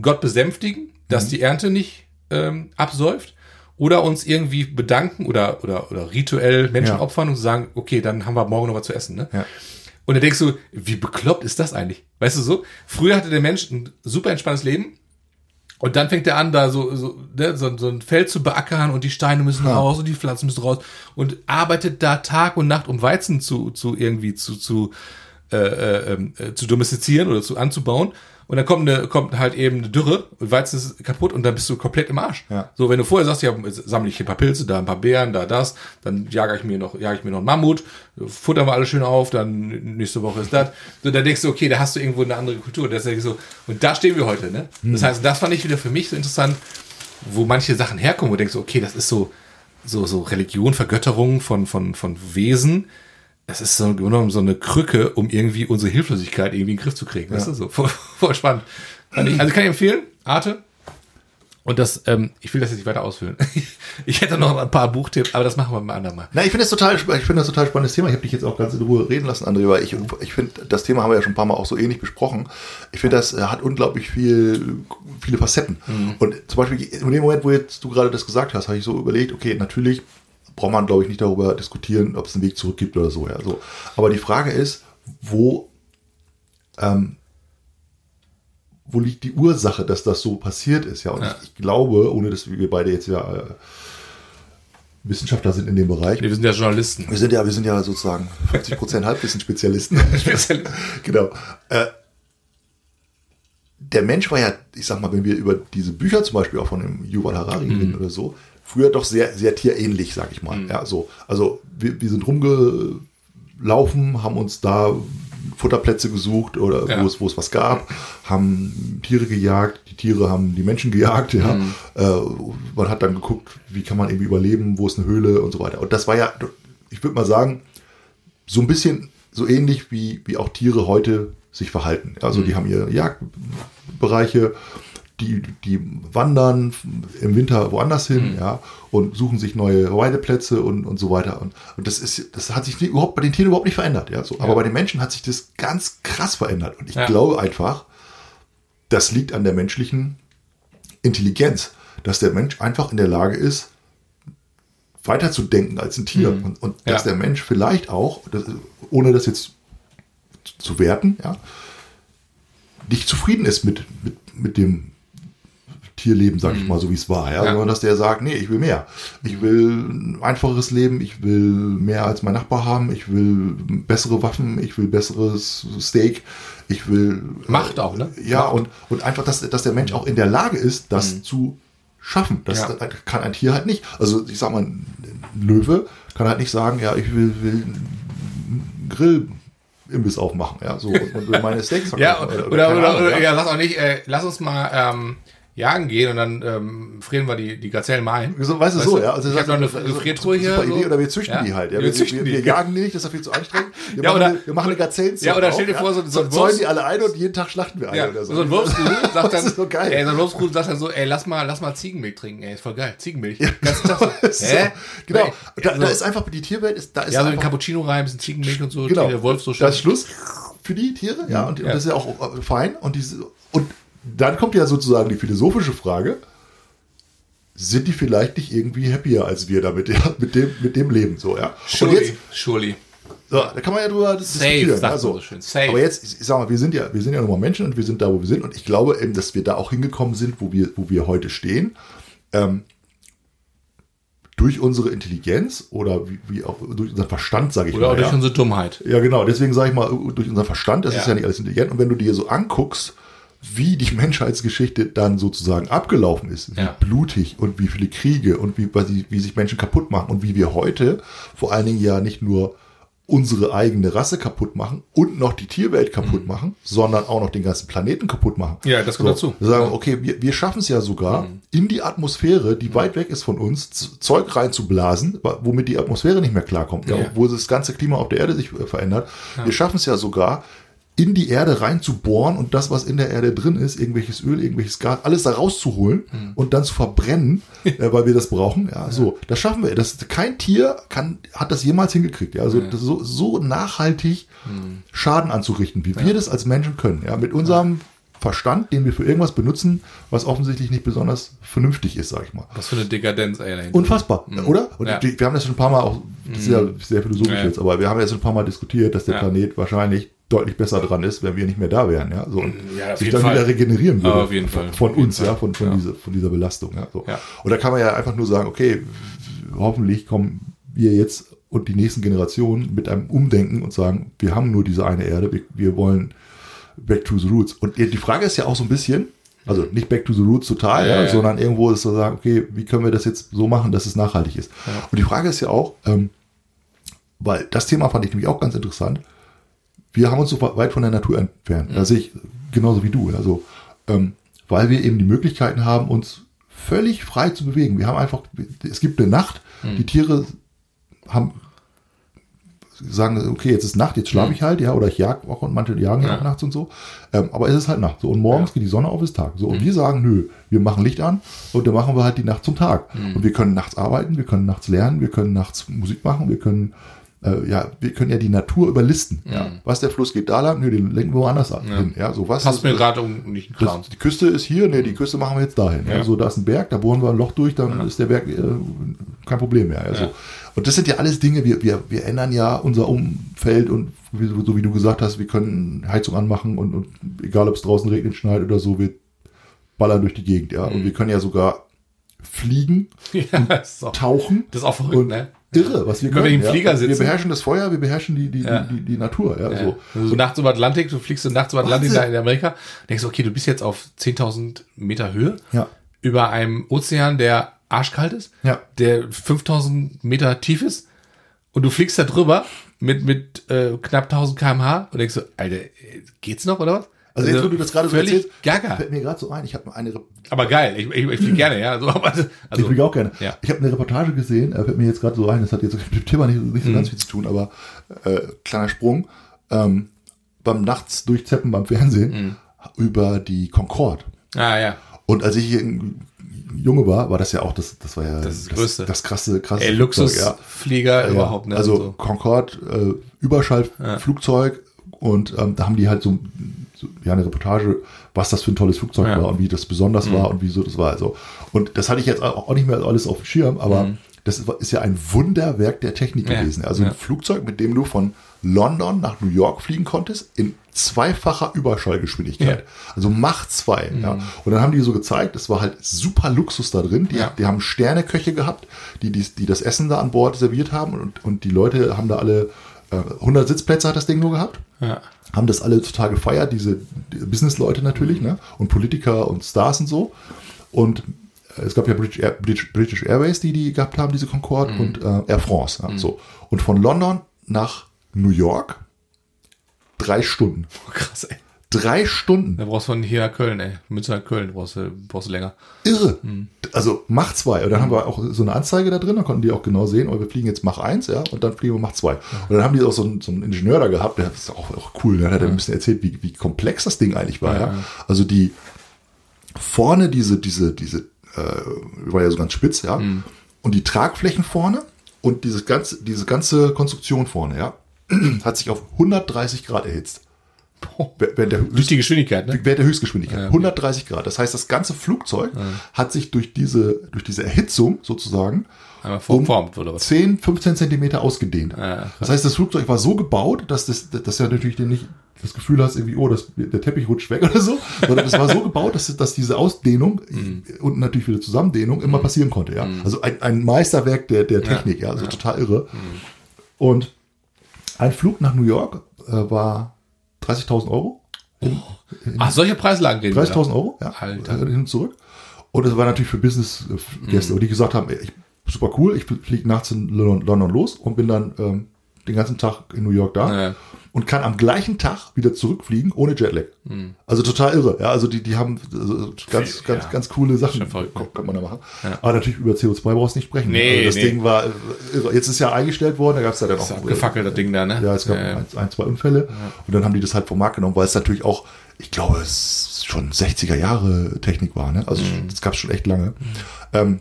Gott besänftigen, dass die Ernte nicht ähm, absäuft oder uns irgendwie bedanken oder, oder, oder rituell Menschen Ja. opfern und sagen, okay, dann haben wir morgen noch was zu essen. Ne? Ja. Und dann denkst du, wie bekloppt ist das eigentlich? Weißt du so? Früher hatte der Mensch ein super entspanntes Leben und dann fängt er an, da so, so, ne, so, so ein Feld zu beackern und die Steine müssen Ja. raus und die Pflanzen müssen raus und arbeitet da Tag und Nacht, um Weizen zu, zu irgendwie zu, zu, äh, äh, ähm, äh, zu domestizieren oder zu anzubauen. Und dann kommt, eine, kommt halt eben eine Dürre und Weizen ist kaputt und dann bist du komplett im Arsch. Ja. So, wenn du vorher sagst, ja, sammle ich hier ein paar Pilze, da ein paar Beeren, da das, dann jage ich mir noch, jage ich mir noch einen Mammut, futtern wir alles schön auf, dann nächste Woche ist das. So, da denkst du, okay, da hast du irgendwo eine andere Kultur. Das ist so, und da stehen wir heute, ne? Das heißt, das fand ich wieder für mich so interessant, wo manche Sachen herkommen, wo du denkst, okay, das ist so, so, so Religion, Vergötterung von, von, von Wesen. Das ist so, genommen so eine Krücke, um irgendwie unsere Hilflosigkeit irgendwie in den Griff zu kriegen. Weißt du, so voll, voll spannend. Kann ich, also kann ich empfehlen, Arte. Und das, ähm, ich will das jetzt nicht weiter ausfüllen. Ich hätte noch ein paar Buchtipps, aber das machen wir mal andermal. Na, ich finde das total, sp- ich finde das total spannendes Thema. Ich habe dich jetzt auch ganz in Ruhe reden lassen, André, weil ich, ich finde, das Thema haben wir ja schon ein paar Mal auch so ähnlich besprochen. Ich finde, das äh, hat unglaublich viel, viele Facetten. Und zum Beispiel in dem Moment, wo jetzt du gerade das gesagt hast, habe ich so überlegt, okay, natürlich braucht man, glaube ich, nicht darüber diskutieren, ob es einen Weg zurück gibt oder so. Ja, so. Aber die Frage ist, wo, ähm, wo liegt die Ursache, dass das so passiert ist? Ja, und Ja. Ich, ich glaube, ohne dass wir beide jetzt ja äh, Wissenschaftler sind in dem Bereich, Wir sind ja Journalisten. wir sind ja, wir sind ja sozusagen 50% Halbwissenspezialisten. genau. Äh, der Mensch war ja, ich sag mal, wenn wir über diese Bücher zum Beispiel auch von dem Yuval Harari reden oder so, früher doch sehr, sehr tierähnlich, sag ich mal. Ja, so. Also wir, wir sind rumgelaufen, haben uns da Futterplätze gesucht oder Ja. wo, es, wo es was gab, haben Tiere gejagt, die Tiere haben die Menschen gejagt, ja. Äh, man hat dann geguckt, wie kann man irgendwie überleben, wo ist eine Höhle und so weiter. Und das war ja, ich würde mal sagen, so ein bisschen so ähnlich wie, wie auch Tiere heute sich verhalten. Also die haben ihre Jagdbereiche, die, die wandern im Winter woanders hin, ja, und suchen sich neue Weideplätze und, und so weiter. Und, und das ist, das hat sich nie, überhaupt bei den Tieren überhaupt nicht verändert, ja. So. Aber Ja. bei den Menschen hat sich das ganz krass verändert. Und ich Ja. glaube einfach, das liegt an der menschlichen Intelligenz, dass der Mensch einfach in der Lage ist, weiterzudenken als ein Tier. Und, und dass Ja. der Mensch vielleicht auch, das, ohne das jetzt zu- zu werten, ja, nicht zufrieden ist mit, mit, mit dem Tierleben, sag ich mal, so wie es war, ja, Ja. sondern dass der sagt, nee, ich will mehr. Ich will ein einfacheres Leben, ich will mehr als mein Nachbar haben, ich will bessere Waffen, ich will besseres Steak, ich will Macht auch, ne? ja, Macht. und, und einfach, dass, dass der Mensch auch in der Lage ist, das zu schaffen. Das Ja. kann ein Tier halt nicht. Also ich sag mal, ein Löwe kann halt nicht sagen, ja, ich will, will einen Grillimbiss aufmachen, ja, so und, meine Steaks Ja, oder, oder, oder, Ahnung, oder ja. ja, sag auch nicht, äh, lass uns mal ähm, jagen gehen und dann ähm, frieren wir die, die Gazellen mal ein. So, weißt du, so, ja. Also ich habe noch eine ist- Gefriertruhe hier. Super Idee, so. oder wir züchten Ja. die halt. Ja. Wir, Wir, züchten wir, wir die. jagen die nicht, das ist viel zu anstrengend. Wir Ja, machen, oder- eine, wir machen eine Gazellenzucht Ja, oder stell dir vor, so- so ein Wurst- die alle ein und jeden Tag schlachten wir eine Ja, oder so. so ein Wurfsrudel sagt Das dann, ist so geil. Ey, so ein Wurfsrudel sagt dann so, ey, lass mal, lass mal Ziegenmilch trinken, ey, ist voll geil. Ziegenmilch. Ganz klasse. Hä? genau. Da, da ist einfach, die Tierwelt ist, da ist ja, so ein Cappuccino rein, ein bisschen Ziegenmilch und so, genau, der Wolf so schön. Das ist Schluss für die Tiere, ja, und, und Ja. das ist ja auch äh, fein. Und, diese, und dann kommt ja sozusagen die philosophische Frage, sind die vielleicht nicht irgendwie happier als wir damit, ja, mit, dem, mit dem Leben, so, ja. Und Surely, jetzt, surely. So, da kann man ja drüber Safe, diskutieren. man also, so schön. Safe. Aber jetzt, ich, sag mal, wir sind ja, wir sind ja nun mal Menschen und wir sind da, wo wir sind. Und ich glaube eben, dass wir da auch hingekommen sind, wo wir, wo wir heute stehen. Ähm, durch unsere Intelligenz oder wie, wie auch durch unseren Verstand, sage ich Oder mal. auch durch ja. unsere Dummheit. Ja, genau. Deswegen sage ich mal, durch unseren Verstand, das Ja. ist ja nicht alles intelligent. Und wenn du dir so anguckst, wie die Menschheitsgeschichte dann sozusagen abgelaufen ist, wie Ja. blutig und wie viele Kriege und wie, wie, sich Menschen kaputt machen und wie wir heute vor allen Dingen ja nicht nur unsere eigene Rasse kaputt machen und noch die Tierwelt kaputt machen, sondern auch noch den ganzen Planeten kaputt machen. Mhm. Ja, das kommt dazu. Wir sagen, Ja. Mhm. okay, wir, wir schaffen es ja sogar, in die Atmosphäre, die weit weg ist von uns, Zeug reinzublasen, womit die Atmosphäre nicht mehr klarkommt, ja. Ja. wo das ganze Klima auf der Erde sich verändert. Wir schaffen es ja sogar, in die Erde reinzubohren und das, was in der Erde drin ist, irgendwelches Öl, irgendwelches Gas, alles da rauszuholen Mhm. und dann zu verbrennen, äh, weil wir das brauchen. Ja, so, das schaffen wir. Das, kein Tier kann, hat das jemals hingekriegt. Ja, also das so, so nachhaltig Mhm. Schaden anzurichten, wie wir das als Menschen können. Ja, mit unserem Verstand, den wir für irgendwas benutzen, was offensichtlich nicht besonders vernünftig ist, sag ich mal. Was für eine Dekadenz, ey, dahinter. Unfassbar, oder? Und Ja. wir haben das schon ein paar Mal auch, das ist ja sehr philosophisch Ja. jetzt, aber wir haben ja schon ein paar Mal diskutiert, dass der Ja. Planet wahrscheinlich deutlich besser dran ist, wenn wir nicht mehr da wären, ja. So, und Ja, sich dann Fall. wieder regenerieren würde. Auf jeden von, Fall. Von uns, Fall. ja, von, von, Ja. Dieser, von dieser Belastung, ja. So. Ja. Und da kann man ja einfach nur sagen, okay, hoffentlich kommen wir jetzt und die nächsten Generationen mit einem Umdenken und sagen, wir haben nur diese eine Erde, wir, wir wollen back to the roots. Und die Frage ist ja auch so ein bisschen, also nicht back to the roots total, ja, ja. sondern irgendwo ist zu sagen, okay, wie können wir das jetzt so machen, dass es nachhaltig ist? Und die Frage ist ja auch, ähm, weil das Thema fand ich nämlich auch ganz interessant. Wir haben uns so weit von der Natur entfernt. Da sehe ich genauso wie du. Also, ähm, weil wir eben die Möglichkeiten haben, uns völlig frei zu bewegen. Wir haben einfach, es gibt eine Nacht, die Tiere haben sagen, okay, jetzt ist Nacht, jetzt schlafe ich halt, ja, oder ich jag auch und manche jagen ja Ja. auch nachts und so. Ähm, aber es ist halt Nacht. So, und morgens geht die Sonne auf, ist Tag. So, und wir sagen, nö, wir machen Licht an und dann machen wir halt die Nacht zum Tag. Und wir können nachts arbeiten, wir können nachts lernen, wir können nachts Musik machen, wir können äh, ja, wir können ja die Natur überlisten. Ja. Was der Fluss geht da lang, nö, den lenken wir woanders an- hin. Ja, so was. Passt mir gerade um nicht Kram. die Küste ist hier, nee, die Küste machen wir jetzt dahin. Ja. Ja. so, da ist ein Berg, da bohren wir ein Loch durch, dann ist der Berg äh, kein Problem mehr. Ja, so. Und das sind ja alles Dinge, wir, wir, wir ändern ja unser Umfeld und wie, so wie du gesagt hast, wir können Heizung anmachen und, und egal ob es draußen regnet, schneit oder so, wir ballern durch die Gegend. Ja. Und wir können ja sogar fliegen, Ja, auch, tauchen. das ist auch verrückt, und ne? Irre, was wir Wenn wir können. im Flieger ja. Wir sitzen. beherrschen das Feuer, wir beherrschen die, die, die, die, Natur. Ja, so. Also so nachts über Atlantik, du fliegst nachts über Atlantik in Amerika, denkst du, okay, du bist jetzt auf 10.000 Meter Höhe, Ja. über einem Ozean, der arschkalt ist, Ja. der 5.000 Meter tief ist und du fliegst da drüber mit, mit äh, knapp 1.000 kmh und denkst so, Alter, geht's noch oder was? Also jetzt, wo du das gerade so erzählst, gaga. fällt mir gerade so ein, ich habe eine Aber geil, ich, ich, ich fliege gerne, ja. So, aber, also, ich fliege auch gerne. Ja. Ich habe eine Reportage gesehen, äh, fällt mir jetzt gerade so ein, das hat jetzt mit dem Thema nicht, nicht so Mhm. ganz viel zu tun, aber äh, kleiner Sprung. Ähm, beim Nachts durchzeppen beim Fernsehen Mhm. über die Concorde. Ah, ja. Und als ich hier Junge war, war das ja auch das, das war ja Das das Größte. das krasse, krasse Ey, ja. Luxusflieger Ja, überhaupt, ne? Also so. Concorde, äh, Überschallflugzeug und ähm, da haben die halt so ja eine Reportage, was das für ein tolles Flugzeug Ja. Mhm. war und wie das besonders war und wieso das war. Also und das hatte ich jetzt auch nicht mehr alles auf dem Schirm, aber das ist ja ein Wunderwerk der Technik Mhm. Ja. gewesen. Also ein. Flugzeug, mit dem du von London nach New York fliegen konntest in zweifacher Überschallgeschwindigkeit. Ja. Also Mach 2. Ja. Und dann haben die so gezeigt, es war halt super Luxus da drin. Die, Ja. die haben Sterneköche gehabt, die, die, die das Essen da an Bord serviert haben und, und die Leute haben da alle 100 Sitzplätze hat das Ding nur gehabt. Ja. Haben das alle total gefeiert, diese die Businessleute natürlich, ne? Und Politiker und Stars und so. Und äh, es gab ja British, Air, British, British Airways, die die gehabt haben, diese Concorde und äh, Air France. Ja, so. Und von London nach New York drei Stunden. Krass, ey. Drei Stunden. Da brauchst du von hier nach Köln, ey. Münster nach Köln brauchst du, brauchst du länger. Irre. Also Mach 2. Und dann haben wir auch so eine Anzeige da drin, da konnten die auch genau sehen, oh, wir fliegen jetzt Mach 1, ja, und dann fliegen wir Mach 2. Und dann haben die auch so einen, so einen Ingenieur da gehabt, der ist auch, auch cool, der hat ein bisschen erzählt, wie, wie komplex das Ding eigentlich war. Ja, Ja. Also die vorne diese, diese, diese, äh, war ja so ganz spitz, ja, und die Tragflächen vorne und dieses ganze, diese ganze Konstruktion vorne, ja, hat sich auf 130 Grad erhitzt. Während der, Durch die Geschwindigkeit, ne? während der Höchstgeschwindigkeit. Ja, okay. 130 Grad. Das heißt, das ganze Flugzeug hat sich durch diese, durch diese Erhitzung sozusagen Einmal verformt, oder was? 10, 15 Zentimeter ausgedehnt. Ja, das heißt, das Flugzeug war so gebaut, dass das, dass du natürlich nicht das Gefühl hast, irgendwie, oh, das, der Teppich rutscht weg oder so, sondern es war so gebaut, dass, dass diese Ausdehnung Mhm. und natürlich wieder Zusammendehnung immer passieren konnte. Ja? Also ein, ein Meisterwerk der, der Technik, ja, also total irre. Mhm. Und ein Flug nach New York äh, war 30.000 Euro. Ach, solche Preislagen reden da. 30.000 Euro, ja, Alter. äh, hin und zurück. Und das war natürlich für Business-Gäste, die gesagt haben, ey, ich, super cool, ich fliege nachts in London, London los und bin dann ähm, den ganzen Tag in New York da Ja. und kann am gleichen Tag wieder zurückfliegen ohne Jetlag. Also total irre. Ja, also die, die haben also ganz, Viel, ganz, ja. ganz coole Sachen, kann man da machen. Aber natürlich über CO2 brauchst du nicht sprechen. Nee, also das nee. Ding war äh, irre. Jetzt ist ja eingestellt worden, da gab es ja dann Das auch ist abgefackelt, das Ding da, ne? ja, es gab Ja, ein, ein, zwei Unfälle und dann haben die das halt vom Markt genommen, weil es natürlich auch, ich glaube, es schon 60er Jahre Technik war, ne? Also Mhm. das gab es schon echt lange. Ähm,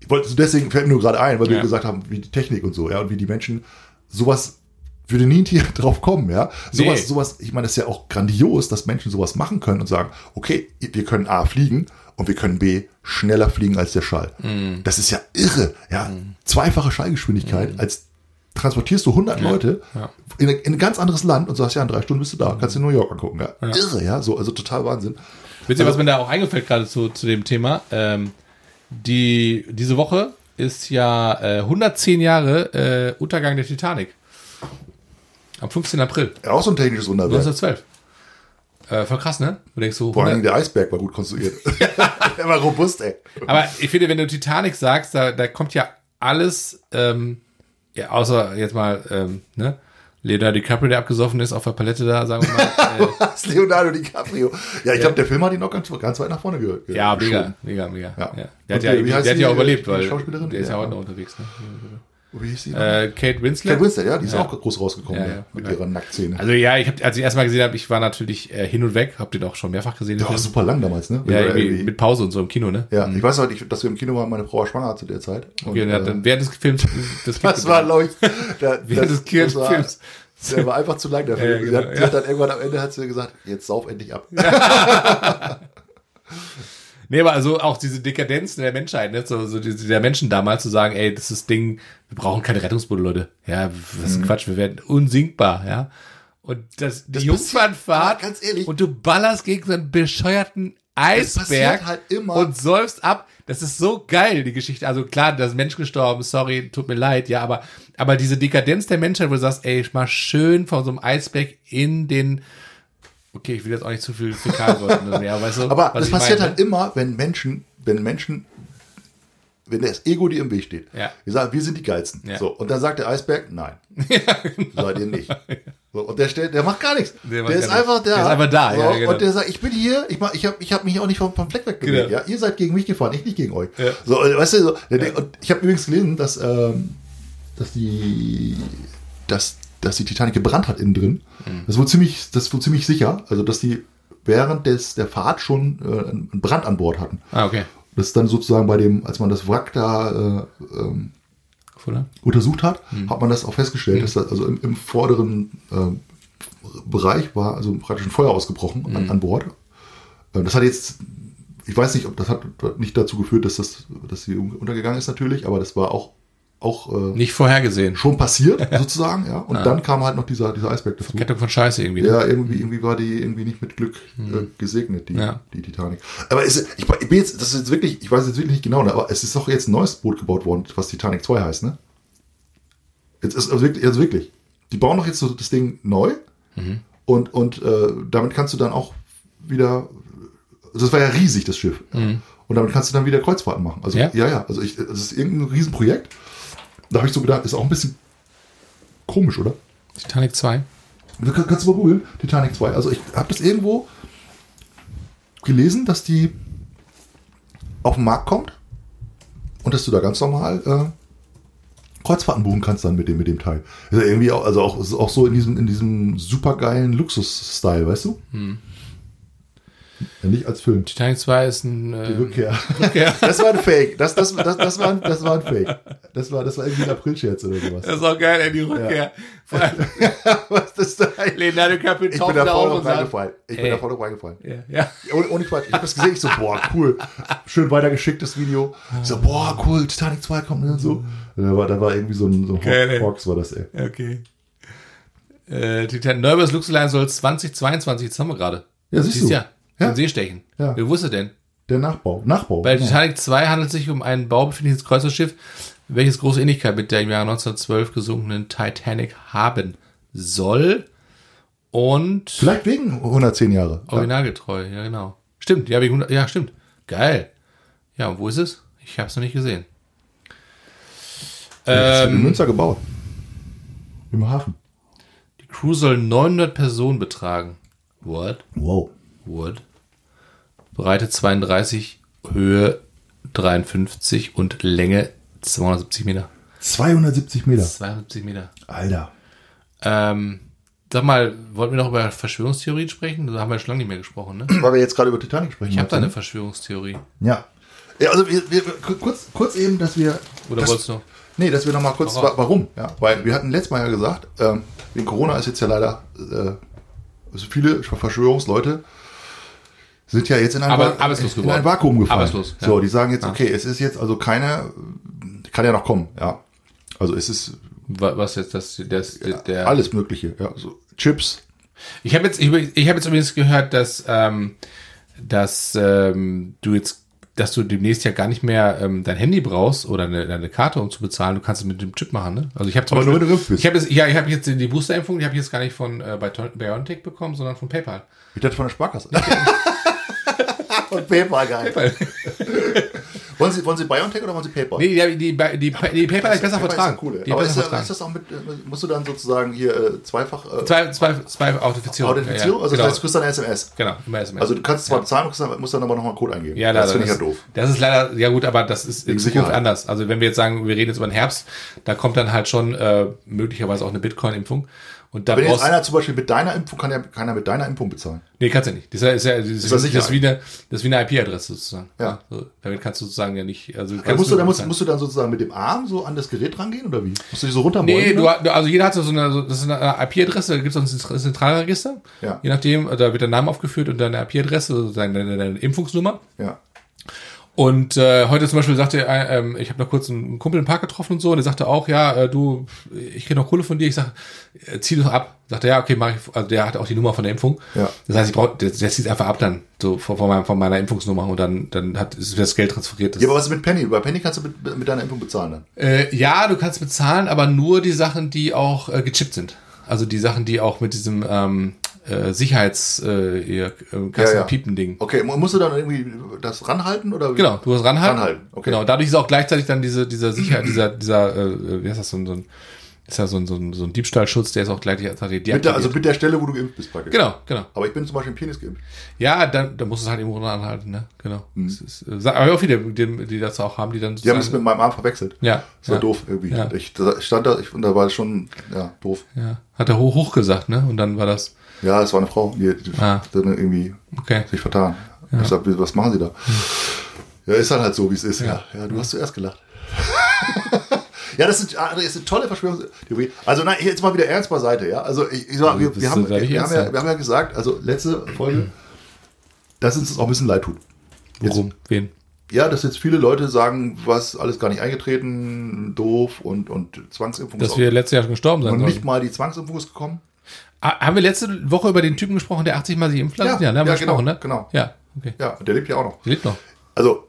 ich wollte deswegen fällt mir nur gerade ein, weil wir Ja. gesagt haben, wie die Technik und so, ja, und wie die Menschen sowas würde nie ein Tier drauf kommen, ja. Sowas, Nee. sowas, ich meine, das ist ja auch grandios, dass Menschen sowas machen können und sagen, okay, wir können A fliegen und wir können B schneller fliegen als der Schall. Mhm. Das ist ja irre, ja. Zweifache Schallgeschwindigkeit, als transportierst du 100 Leute ja. in, ein- in ein ganz anderes Land und sagst, ja, in drei Stunden bist du da, kannst du in New York angucken, ja. Irre, ja, so, also total Wahnsinn. Wisst ihr, Also- was mir da auch eingefällt gerade zu, zu dem Thema? Ähm, die, diese Woche ist ja äh, 110 Jahre äh, Untergang der Titanic. Am 15. April Ja, auch so ein technisches Wunderwerk. 1912. Äh, voll krass, ne? Du denkst so, Vor allem 100, der Eisberg war gut konstruiert. der war robust, ey. aber ich finde, wenn du Titanic sagst, da, da kommt ja alles, ähm, ja, außer jetzt mal, ähm, ne? Leonardo DiCaprio, der abgesoffen ist auf der Palette da, sagen wir mal. Äh, ist Leonardo DiCaprio. Ja, ich glaube, der Film hat ihn noch ganz, ganz weit nach vorne ge ge ja, mega, mega, mega. Ja. Ja. Der Und hat ja, heißt der hat ja auch überlebt, weil der ist ja, Ja. heute noch unterwegs. Ne? Wie hieß die? Äh, Kate Winslet. Kate Winslet, ja, die ist Ja. auch groß rausgekommen, Ja, mit Ja. ihrer Nacktszene. Also ja, ich hab, als ich erstmal gesehen habe, ich war natürlich äh, hin und weg, hab den auch schon mehrfach gesehen. der war super lang damals, ne? ja, irgendwie irgendwie- mit Pause und so im Kino, ne? ja, ich weiß halt, ich, dass wir im Kino waren, meine Frau war schwanger zu der Zeit. Und, Okay, und äh, dann während des Films das das war, glaube ich, der, während des das war- Films. Der war einfach zu lang dafür. Sie, genau, hat, sie hat dann irgendwann am Ende hat sie gesagt, jetzt sauf endlich ab. Nee, aber also auch diese Dekadenz der Menschheit, ne? so, so diese, der Menschen damals zu sagen, ey, das ist Ding, wir brauchen keine Rettungsboote, Leute. Ja, was Mhm. ist Quatsch, wir werden unsinkbar, ja. Und das, die Das Jungfernfahrt passiert- ganz ehrlich. und du ballerst gegen so einen bescheuerten Eisberg halt immer. und säufst ab. Das ist so geil, die Geschichte. Also klar, da ist ein Mensch gestorben, sorry, tut mir leid, ja, aber, aber diese Dekadenz der Menschheit, wo du sagst, ey, mal schön von so einem Eisberg in den, okay, ich will jetzt auch nicht zu viel Fäkalworte, ja, weißt du, Aber was das ich passiert meine? halt immer, wenn Menschen, wenn Menschen, wenn das Ego dir im Weg steht. Ja. Wir sagen, wir sind die Geilsten. Ja. So, und dann sagt der Eisberg, nein. Seid ihr nicht. So, und der stellt, der macht gar nichts. Der Der, ist gar nichts. einfach da. Der ist einfach da, so, ja, genau. Und der sagt, ich bin hier, ich, mach- ich habe ich hab mich auch nicht vom, vom Fleck weg bewegt. Genau. Ja? Ihr seid gegen mich gefahren, ich nicht gegen euch. Ja. So, und, weißt du, so, und ich habe übrigens gelesen, dass, ähm, dass die, dass, dass die Titanic gebrannt hat innen drin. Mhm. Das wohl ziemlich, das wohl ziemlich sicher. Also, dass die während des, der Fahrt schon äh, einen Brand an Bord hatten. Ah, okay. Das ist dann sozusagen bei dem, als man das Wrack da äh, ähm, untersucht hat, Hm. hat man das auch festgestellt, dass das also im, im vorderen ähm, Bereich war also praktisch ein Feuer ausgebrochen Hm. an, an Bord. Äh, Das hat jetzt, ich weiß nicht, ob das hat nicht dazu geführt, dass das, dass sie untergegangen ist natürlich, aber das war auch auch äh, Nicht vorhergesehen. schon passiert sozusagen, ja. Und dann kam halt noch dieser dieser Eisberg dazu. Kettung von Scheiße irgendwie. ne? Ja, irgendwie, irgendwie war die irgendwie nicht mit Glück äh, gesegnet, die. Ja. die Titanic. Aber es, ich, ich bin jetzt, das ist jetzt wirklich, ich weiß jetzt wirklich nicht genau, ne, aber es ist doch jetzt ein neues Boot gebaut worden, was Titanic 2 heißt, ne? Jetzt ist also wirklich, also wirklich. Die bauen doch jetzt so das Ding neu Mhm. und, und äh, damit kannst du dann auch wieder, also das war ja riesig, das Schiff. Ja. Und damit kannst du dann wieder Kreuzfahrten machen. Also Mhm. Ja? ja, ja, also ich, das ist irgendein Riesenprojekt. Da habe ich so gedacht, ist auch ein bisschen komisch, oder? Titanic 2. Du kann- kannst du mal googeln, Titanic 2. Also ich habe das irgendwo gelesen, dass die auf den Markt kommt und dass du da ganz normal äh, Kreuzfahrten buchen kannst dann mit dem, mit dem Teil. Ist ja irgendwie auch, also auch, auch so in diesem, in diesem supergeilen Luxus-Style, weißt du? Ja, nicht als Film. Titanic 2 ist ein. Die Äh, Rückkehr. Rückkehr. Das war ein Fake. Das, das, das, das, war, ein, das war ein Fake. Das war, das war irgendwie ein Aprilscherz oder sowas. das ist auch geil, ey, die Rückkehr. Allem Was ist das da? Leonardo DiCaprio Ich bin taucht da auf und reingefallen. Ich bin da voll drauf reingefallen. Ja, ja. Ohne, ohne Quatsch. Ich habe das gesehen, ich so, boah, cool. Schön weitergeschicktes Video. Ich so, boah, cool, Titanic 2 kommt und so. Da war, da war irgendwie so ein, so ein Geil. Hawks war das, ey. Okay. Äh, Titan Neubers Luxusline soll 2022, jetzt haben wir gerade. Ja, siehst du. ja. Ja. Den See stechen. Ja. Wer wusste denn? Der Nachbau. Nachbau. Bei genau. Titanic 2 handelt es sich um ein baubefindliches Kreuzfahrtschiff, welches große Ähnlichkeit mit der im Jahre 1912 gesunkenen Titanic haben soll. Und Vielleicht wegen 110 Jahre. originalgetreu, ja genau. Stimmt, ja, wegen 100 ja, stimmt. Geil. Ja, und wo ist es? Ich habe es noch nicht gesehen. Das wird in Ähm, Münster gebaut. Im Hafen. die Crew soll 900 Personen betragen. What? Wow. What? Breite 32, Höhe 53 und Länge 270 Meter. 270 Meter. 270 Meter. Alter. Ähm, sag mal, wollten wir noch über Verschwörungstheorien sprechen? Da haben wir schon lange nicht mehr gesprochen, ne? Weil wir jetzt gerade über Titanic sprechen. Ich habe da eine du, Verschwörungstheorie. ne? Ja. ja also wir, wir, kurz, kurz eben, dass wir... Oder das, wolltest du noch? Nee, dass wir noch mal kurz, Warum? wa- warum? Ja, weil wir hatten letztes Mal ja gesagt, ähm, wegen Corona ist jetzt ja leider, äh, also viele Verschwörungsleute sind ja jetzt in ein, Aber- in geworden. ein Vakuum gefallen. Arbeitslos, ja. So, die sagen jetzt, okay, es ist jetzt also keine, kann ja noch kommen, ja. Also es ist Wa- Was jetzt das, das der. alles Mögliche, ja. So Chips, Ich habe jetzt, ich, ich habe jetzt übrigens gehört, dass, ähm, dass ähm, du jetzt, dass du demnächst ja gar nicht mehr ähm, dein Handy brauchst oder eine, eine Karte, um zu bezahlen. Du kannst es mit dem Chip machen, ne? Also ich habe Aber nur, Beispiel, wenn du geimpft bist. ich habe jetzt, ja, ich habe jetzt die Boosterimpfung, die habe ich jetzt gar nicht von äh, bei BioNTech bekommen, sondern von PayPal. ich dachte von der Sparkasse. Und PayPal geil. PayPal. Wollen Sie, wollen Sie BioNTech oder wollen Sie PayPal? Nee, die, die, die, die, PayPal ist besser PayPal vertragen. Ist ja cool, die aber ist, ja- vertragen. ist das auch mit, äh, musst du dann sozusagen hier äh, zweifach äh, Zwei, zwei, zwei Authentifizierung. Authentifizierung? Ja, Also genau. das heißt, du kriegst dann SMS. genau, immer SMS. Also du kannst zwar bezahlen, musst dann, musst dann aber nochmal einen Code eingeben. Ja, das finde ich ja doof. Das ist leider, ja gut, aber das ist in Zukunft anders. Also wenn wir jetzt sagen, wir reden jetzt über den Herbst, da kommt dann halt schon äh, möglicherweise auch eine Bitcoin-Impfung. Und da Wenn jetzt einer zum Beispiel mit deiner Impfung, kann ja keiner mit deiner Impfung bezahlen. Nee, kannst du nicht. Das ist ja, ist ja, das ist, das das sicher? ist wie eine, das ist wie eine IP-Adresse sozusagen. Ja. So, damit kannst du sozusagen ja nicht, also kannst musst, du, nur da musst, musst du dann sozusagen mit dem Arm so an das Gerät rangehen oder wie? Musst du dich so runtermollen? Nee, du, also jeder hat so eine, so- das ist eine IP-Adresse, da gibt es auch ein Zentral- Zentralregister. Ja. Je nachdem, da wird der Name aufgeführt und deine IP-Adresse, sozusagen deine, deine Impfungsnummer. Ja. Und äh, heute zum Beispiel sagte er, ähm, ich habe noch kurz einen Kumpel im Park getroffen und so, und der sagte auch, ja, äh, du, ich krieg noch Kohle von dir. Ich sag, äh, zieh doch ab. Sagt er, ja, okay, mach ich. Also der hat auch die Nummer von der Impfung. Ja. Das heißt, ich brauch, der, der zieht einfach ab dann, so von, von, meiner, von meiner Impfungsnummer und dann, dann hat ist das Geld transferiert. Das ja, aber was ist mit Penny? Bei Penny kannst du mit, mit deiner Impfung bezahlen dann. Äh, ja, du kannst bezahlen, aber nur die Sachen, die auch äh, gechippt sind. Also die Sachen, die auch mit diesem ähm, äh, Sicherheits äh, hier, äh, Ja, ja. piepen Ding. Okay, mu- musst du dann irgendwie das ranhalten oder wie? Genau, du hast ranhalten. Ranhalten, okay. Genau, dadurch ist auch gleichzeitig dann diese, dieser Sicherheit, dieser, dieser, äh, wie heißt das, so ein, so ein ist ja so ein, so ein, so ein Diebstahlschutz, der ist auch gleichzeitig Mit der, also mit der Stelle, wo du geimpft bist praktisch. Genau, genau. Aber ich bin zum Beispiel im Penis geimpft. Ja, dann, dann musst du es halt irgendwo anhalten, ne? Genau. Das ist, äh, aber auch viele, die, die das auch haben, die dann Mhm. Die haben es mit meinem Arm verwechselt. ja, Das war ja, doof irgendwie. Ja. Ich stand da, ich, und da war es schon, ja, doof. ja. Hat er hoch, hoch gesagt, ne? Und dann war das, Ja, es war eine Frau, die, die Ah. hat dann irgendwie okay. sich vertan. Ich sag, was machen Sie da? Ja, ist dann halt so, wie es ist. Ja, ja, du hast zuerst gelacht. ja, das sind, ah, das ist eine tolle Verschwörungstheorie. Also nein, jetzt mal wieder ernst beiseite, ja. Also ich, ich sag, wir, wir, haben, wir, haben ja, wir haben ja gesagt, also letzte Folge, dass uns das auch ein bisschen leid tut. Worum? Wen? Ja, dass jetzt viele Leute sagen, was alles gar nicht eingetreten, doof und, und Zwangsimpfung Dass ist wir letztes Jahr schon gestorben sein und nicht mal die Zwangsimpfung ist gekommen. Ah, Haben wir letzte Woche über den Typen gesprochen, der 80 Mal sich impfen lassen? Ja, ja, gesprochen, genau, ne? genau. Ja, okay. Ja, der lebt ja auch noch. Der lebt noch. Also,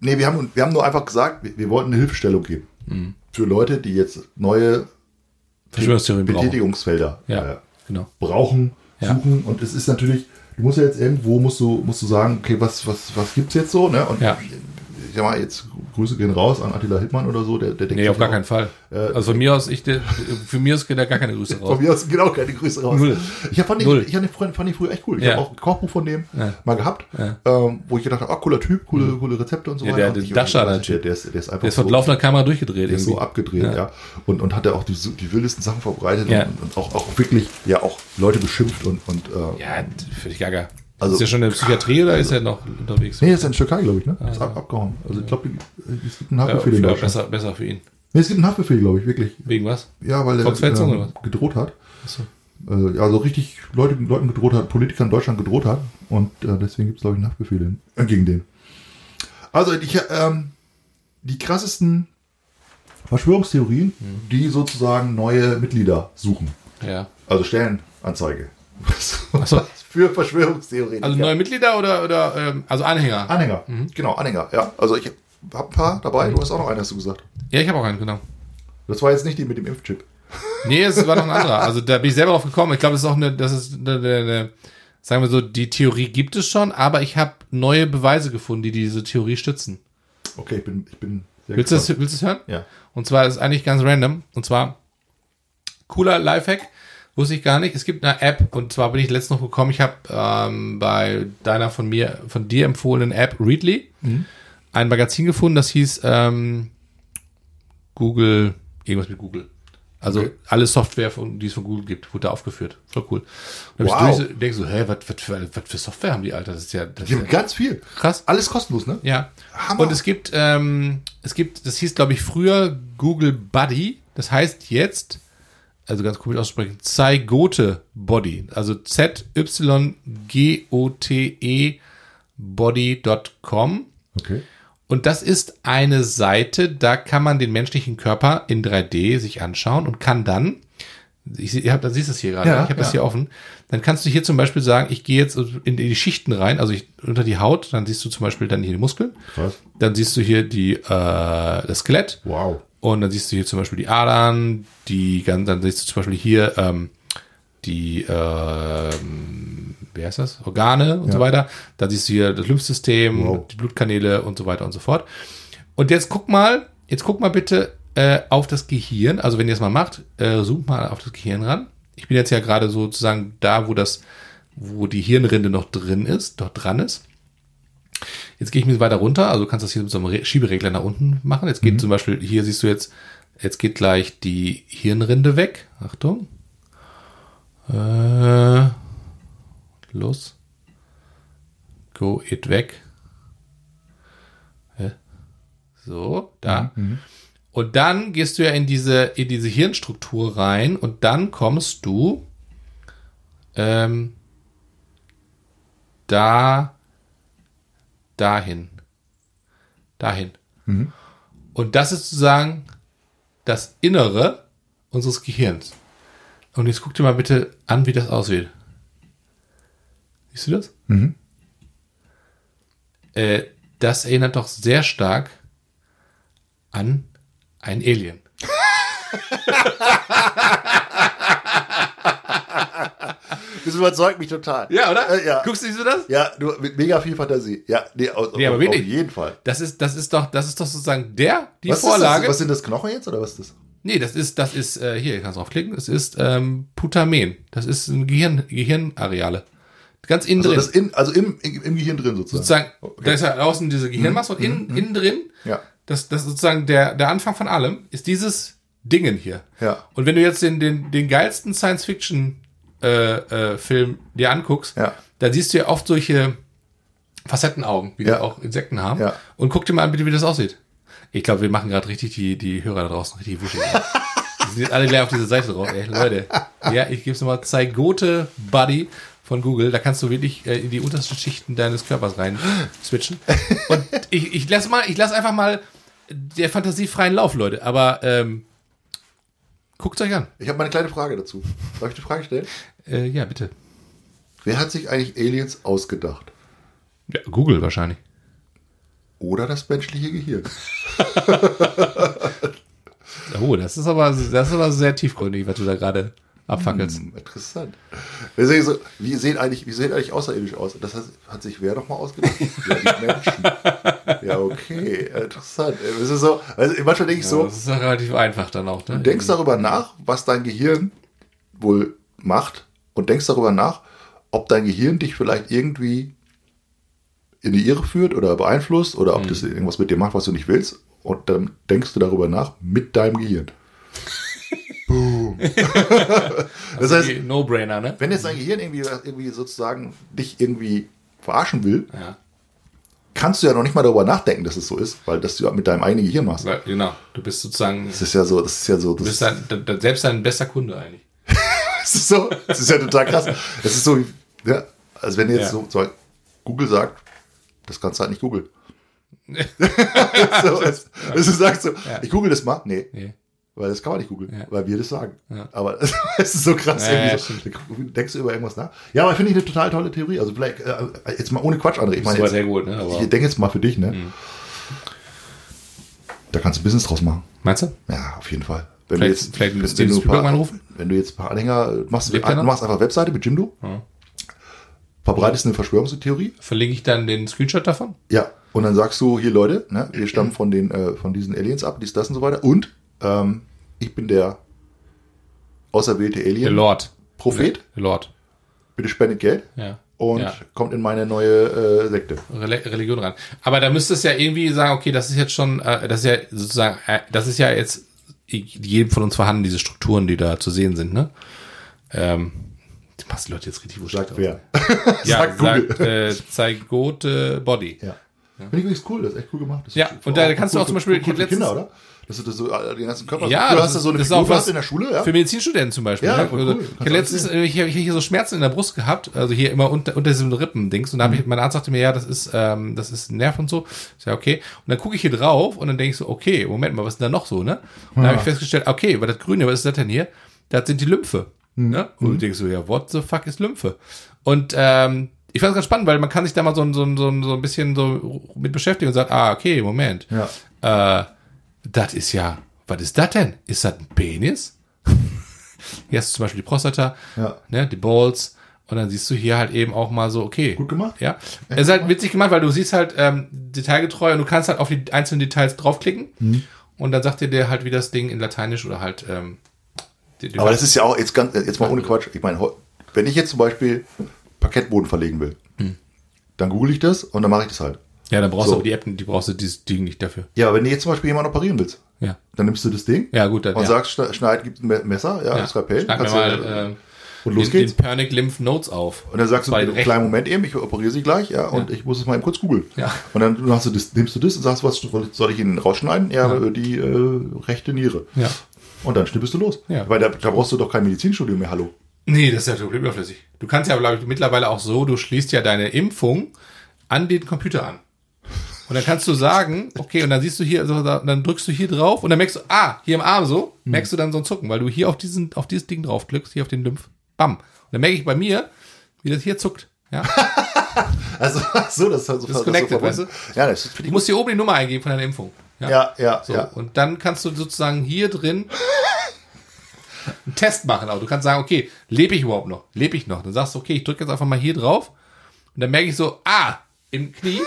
nee, wir haben, wir haben nur einfach gesagt, wir, wir wollten eine Hilfestellung geben. Mhm. Für Leute, die jetzt neue. Betätigungsfelder Ja, äh, genau. brauchen, Ja. suchen. Und es ist natürlich, du musst ja jetzt irgendwo, musst du, musst du sagen, okay, was, was, was gibt's jetzt so? Ne? Und Ja. Ich, sag mal, jetzt Grüße gehen raus an Attila Hittmann oder so, der, der denkt Nee, auf gar auch- keinen Fall. Äh, also von mir aus, ich, der, für mir aus geht da gar keine Grüße raus. Von mir aus genau keine Grüße raus. Null. Ich hab, fand, Null. ich, ich hab Freund, fand ich früher echt cool. Ich Ja. habe auch ein Kochbuch von dem Ja. mal gehabt, Ja. ähm, wo ich gedacht habe, ah, cooler Typ, coole, coole Rezepte und so Ja, weiter. der- der ich- weiß nicht, der, der, ist, der ist einfach Der ist so, von laufender Kamera durchgedreht der ist so irgendwie. abgedreht, ja. Und, und hat er auch die, die wildesten Sachen verbreitet und, und auch, auch wirklich, ja, auch Leute beschimpft und, und äh, Ja, völlig gaga. Also- ist er schon in der Psychiatrie oder ist er noch unterwegs? Nee, ist in der Türkei, glaube ich, ne? Ist ab, abgehauen. Also ich glaube, es gibt einen Ja, Haftbefehl in vielleicht Deutschland. besser, besser für ihn. Nee, es gibt einen Haftbefehl, glaube ich, wirklich. Wegen was? Ja, weil er äh, was? gedroht hat. Achso. Äh, also richtig Leute, Leuten gedroht hat, Politikern in Deutschland gedroht hat. Und äh, deswegen gibt es, glaube ich, einen Haftbefehl äh, gegen den. Also ich, ähm, die krassesten Verschwörungstheorien, Mhm. die sozusagen neue Mitglieder suchen. Ja. Also Stellenanzeige. So. für Verschwörungstheorien. Also neue Mitglieder oder, oder ähm, also Anhänger? Anhänger. Mhm. Genau, Anhänger. Ja, also ich habe ein paar dabei. Du hast auch noch einen, hast du gesagt. Ja, ich habe auch einen, genau. Das war jetzt nicht die mit dem Impfchip. Nee, es war noch ein anderer. Also da bin ich selber drauf gekommen. Ich glaube, das ist auch eine, das ist eine, eine, eine sagen wir so, die Theorie gibt es schon, aber ich habe neue Beweise gefunden, die diese Theorie stützen. Okay, ich bin, ich bin sehr Willst du gespannt. willst du es hören? Ja. Und zwar ist eigentlich ganz random. Und zwar cooler Lifehack. Wusste ich gar nicht. Es gibt eine App und zwar bin ich letztens noch gekommen. Ich habe ähm, bei deiner von mir, von dir empfohlenen App Readly ein Magazin gefunden, das hieß ähm, Google, irgendwas mit Google. Also Okay. alle Software, von, die es von Google gibt, wurde da aufgeführt. Voll cool. Und Wow. dann wow. ich denk so, hä, was, für, was für Software haben die, Alter? Das ist ja, das Die ist haben ja ganz viel. krass. Alles kostenlos, ne? Ja. Hammer. Und es gibt, ähm, es gibt, das hieß, glaube ich, früher Google Buddy. Das heißt jetzt, also ganz komisch aussprechen, Zygote Body. Also Z-Y-G-O-T-E body.com. Okay. Und das ist eine Seite, da kann man den menschlichen Körper in 3D sich anschauen und kann dann, ich, ihr habt, da siehst du es hier gerade, Ja, ich habe das ja. hier offen, dann kannst du hier zum Beispiel sagen, ich gehe jetzt in die Schichten rein, also ich, unter die Haut, dann siehst du zum Beispiel dann hier die Muskeln, Krass. dann siehst du hier die, äh, das Skelett Wow. Und dann siehst du hier zum Beispiel die Adern, die ganz, dann siehst du zum Beispiel hier ähm, die, ähm, wie heißt das, Organe und Ja. so weiter. Dann siehst du hier das Lymphsystem, Wow. die Blutkanäle und so weiter und so fort. Und jetzt guck mal, jetzt guck mal bitte äh, auf das Gehirn. Also wenn ihr es mal macht, äh, zoomt mal auf das Gehirn ran. Ich bin jetzt ja gerade sozusagen da, wo das, wo die Hirnrinde noch drin ist, dort dran ist. Jetzt gehe ich ein bisschen weiter runter, also du kannst das hier mit so einem Re- Schieberegler nach unten machen. Jetzt geht zum Beispiel, hier siehst du jetzt, jetzt geht gleich die Hirnrinde weg. Achtung. Äh, los. Go it weg. Hä? So, da. Und dann gehst du ja in diese, in diese Hirnstruktur rein und dann kommst du ähm, da dahin. Dahin. Und das ist sozusagen das Innere unseres Gehirns. Und jetzt guck dir mal bitte an, wie das aussieht. Siehst du das? Äh, das erinnert doch sehr stark an ein Alien. Das überzeugt mich total. Ja, oder? Äh, ja. Guckst du, siehst du das? Ja, du, mit mega viel Fantasie. Ja, nee, auf, Nee, aber auf, auf jeden Fall. Das ist, das ist doch, das ist doch sozusagen der, die Was Vorlage. Ist das? Was sind das Knochen jetzt oder was ist das? Nee, das ist, das ist, äh, hier, kannst du draufklicken, das ist ähm, Putamen. Das ist ein Gehirn, Gehirnareale. Ganz innen Also, drin. das in, also im, im, im Gehirn drin sozusagen. sozusagen, Okay. da ist ja außen diese Gehirnmasse und innen, innen drin, Ja. das, das ist sozusagen der, der Anfang von allem, ist dieses Dingen hier. Ja. Und wenn du jetzt den, den, den geilsten Science-Fiction äh, äh, Film dir anguckst, Ja. dann siehst du ja oft solche Facettenaugen, wie Ja. die auch Insekten haben. Ja. Und guck dir mal an, bitte, wie das aussieht. Ich glaube, wir machen gerade richtig die, die Hörer da draußen richtig wuschig. die sind jetzt alle gleich auf diese Seite drauf, ey, Leute. Ja, ich gebe es nochmal Zygote Buddy von Google. Da kannst du wirklich äh, in die untersten Schichten deines Körpers rein switchen. Und ich, ich lasse mal, ich lasse einfach mal der Fantasie freien Lauf, Leute. Aber ähm, guckt euch an. Ich habe mal eine kleine Frage dazu. Darf ich die Frage stellen? Äh, ja, bitte. Wer hat sich eigentlich Aliens ausgedacht? Ja, Google wahrscheinlich. Oder das menschliche Gehirn? Oh, das ist aber, das ist aber sehr tiefgründig, was du da gerade abfackelst. Hm, interessant. Wir sehen so, wie sehen eigentlich, wie sehen eigentlich außerirdisch aus? Das heißt, hat sich wer nochmal ausgedacht? ja, die Menschen. Ja, okay, interessant. Es ist so, also manchmal denke ich so, Das ist ja relativ einfach dann auch, ne? du denkst darüber nach, was dein Gehirn wohl macht und denkst darüber nach, ob dein Gehirn dich vielleicht irgendwie in die Irre führt oder beeinflusst oder ob das irgendwas mit dir macht, was du nicht willst. Und dann denkst du darüber nach mit deinem Gehirn. Boom. das heißt, No-Brainer, ne? wenn jetzt dein Gehirn irgendwie, irgendwie sozusagen dich irgendwie verarschen will, Ja. kannst du ja noch nicht mal darüber nachdenken, dass es so ist, weil das du ja mit deinem eigenen Gehirn machst. Genau. Du bist sozusagen, Das ist ja so, das ist ja so, du bist dein, de- de- selbst dein bester Kunde eigentlich. Das ist so, das ist ja total krass. Das ist so, ja, also wenn jetzt Ja. so, so Google sagt, das kannst du halt nicht googeln. so, es, es du sagst so, ich google das mal, nee, Nee. weil das kann man nicht googeln, Ja. weil wir das sagen. Ja. Aber es ist so krass. Ja, ja, irgendwie so. Denkst du über irgendwas nach? Ja, aber finde ich eine total tolle Theorie. Also vielleicht, äh, jetzt mal ohne Quatsch, André. Ich Das meine, jetzt, sehr gut, ne? Aber, ich denke jetzt mal für dich, ne? Da kannst du Business draus machen. meinst du? Ja, auf jeden Fall. Wenn Vielleicht- vielleicht wenn, müssen wenn, die du ein paar, anrufen? wenn du jetzt ein paar Anhänger machst, Lebt noch? machst einfach Webseite mit Jimdo, Ja. verbreitest eine Verschwörungstheorie, Verlinke ich dann den Screenshot davon? ja, und dann sagst du, hier Leute, ne, wir stammen von den, äh, von diesen Aliens ab, dies, das und so weiter, und ähm, ich bin der auserwählte Der Alien, Lord. Prophet, Der Lord. bitte spendet Geld Ja. und Ja. kommt in meine neue äh, Sekte. Reli- Religion ran. Aber da müsste es ja irgendwie sagen, okay, das ist jetzt schon, äh, das ist ja sozusagen, äh, das ist ja jetzt jedem von uns vorhanden, diese Strukturen, die da zu sehen sind, ne? Ähm, du machst die Leute jetzt richtig. Sagt wer? Ja, Sagt sagt, äh, Zygote Body. Ja. Finde ich übrigens cool, das ist echt cool gemacht. Ja, und da kannst du auch zum Beispiel- Cool, ich cool hab für Kinder, oder? Dass du das so äh, den ganzen Körper. Ja, hast du ist- so eine ist Figur was in der Schule, ja? Für Medizinstudenten zum Beispiel. Ja, ne? voll also, cool. ich letztens, äh, ich, hab- hier so Schmerzen in der Brust gehabt, also hier immer unter, unter diesem Rippendings. Und da habe Mhm. ich, mein Arzt sagte mir, ja, das ist, ähm, das ist ein Nerv und so. Ich sag, okay. Und dann gucke ich hier drauf und dann denke ich so, okay, Moment mal, was ist denn da noch so, ne? Und dann habe ich festgestellt, okay, weil das Grüne, was ist das denn hier? Das sind die Lymphe. Mhm. Ne? Und du denkst so, ja, what the fuck ist Lymphe? Und ähm, ich fand es ganz spannend, weil man kann sich da mal so, ein- so, so, so ein bisschen so mit beschäftigen und sagt, ah, okay, Moment. Ja. Äh, das ist ja, was ist das denn? Ist das ein Penis? Hier hast du zum Beispiel die Prostata, Ja. ne, die Balls Und dann siehst du hier halt eben auch mal so, okay. Gut gemacht. Ja. Es ist halt witzig gemacht, weil du siehst halt ähm, detailgetreu und du kannst halt auf die einzelnen Details draufklicken. Mhm. Und dann sagt dir der halt, wie das Ding in Lateinisch oder halt. Ähm, die- die- Aber das ist ja auch jetzt ganz, jetzt mal ohne Quatsch. Ich meine, wenn ich jetzt zum Beispiel Parkettboden verlegen will, Hm. dann google ich das und dann mache ich das halt. Ja, dann brauchst so. du aber die App, die brauchst du dieses Ding nicht dafür. Ja, aber wenn du jetzt zum Beispiel jemanden operieren willst, Ja. dann nimmst du das Ding Ja, gut, dann. und ja. sagst, schne- schneid, gibt ein Me- Messer, ja, ja. das Skalpell. Schneid mir mal äh, und los den, geht's. den Pernic Lymph Nodes auf. Und dann sagst du, Bei einen kleinen Moment eben, ich operiere sie gleich, ja, und ich muss es mal eben kurz googeln. Ja. Und dann hast du das, nimmst du das und sagst, was soll ich Ihnen rausschneiden? Ja, Ja. die äh, rechte Niere. Ja. Und dann schnippest du los. Ja. Weil da, da brauchst du doch kein Medizinstudium mehr, hallo. Nee, das ist ja total überflüssig. Du kannst ja, glaube ich, mittlerweile auch so, du schließt ja deine Impfung an den Computer an. Und dann kannst du sagen, okay, und dann siehst du hier, also da- dann drückst du hier drauf und dann merkst du, ah, hier im Arm so, merkst du dann so ein Zucken, weil du hier auf diesen, auf dieses Ding draufklickst, hier auf den Lymph, bam. Und dann merke ich bei mir, wie das hier zuckt. Ja. Also, so, das ist halt so Das ist connected, verbunden. weißt Ja, das ist für Du musst hier oben die Nummer eingeben von deiner Impfung. Ja, ja, So, ja. und dann kannst du sozusagen hier drin einen Test machen. Aber du kannst sagen, okay, lebe ich überhaupt noch? Lebe ich noch? Dann sagst du, okay, ich drücke jetzt einfach mal hier drauf. Und dann merke ich so, ah, im Knie.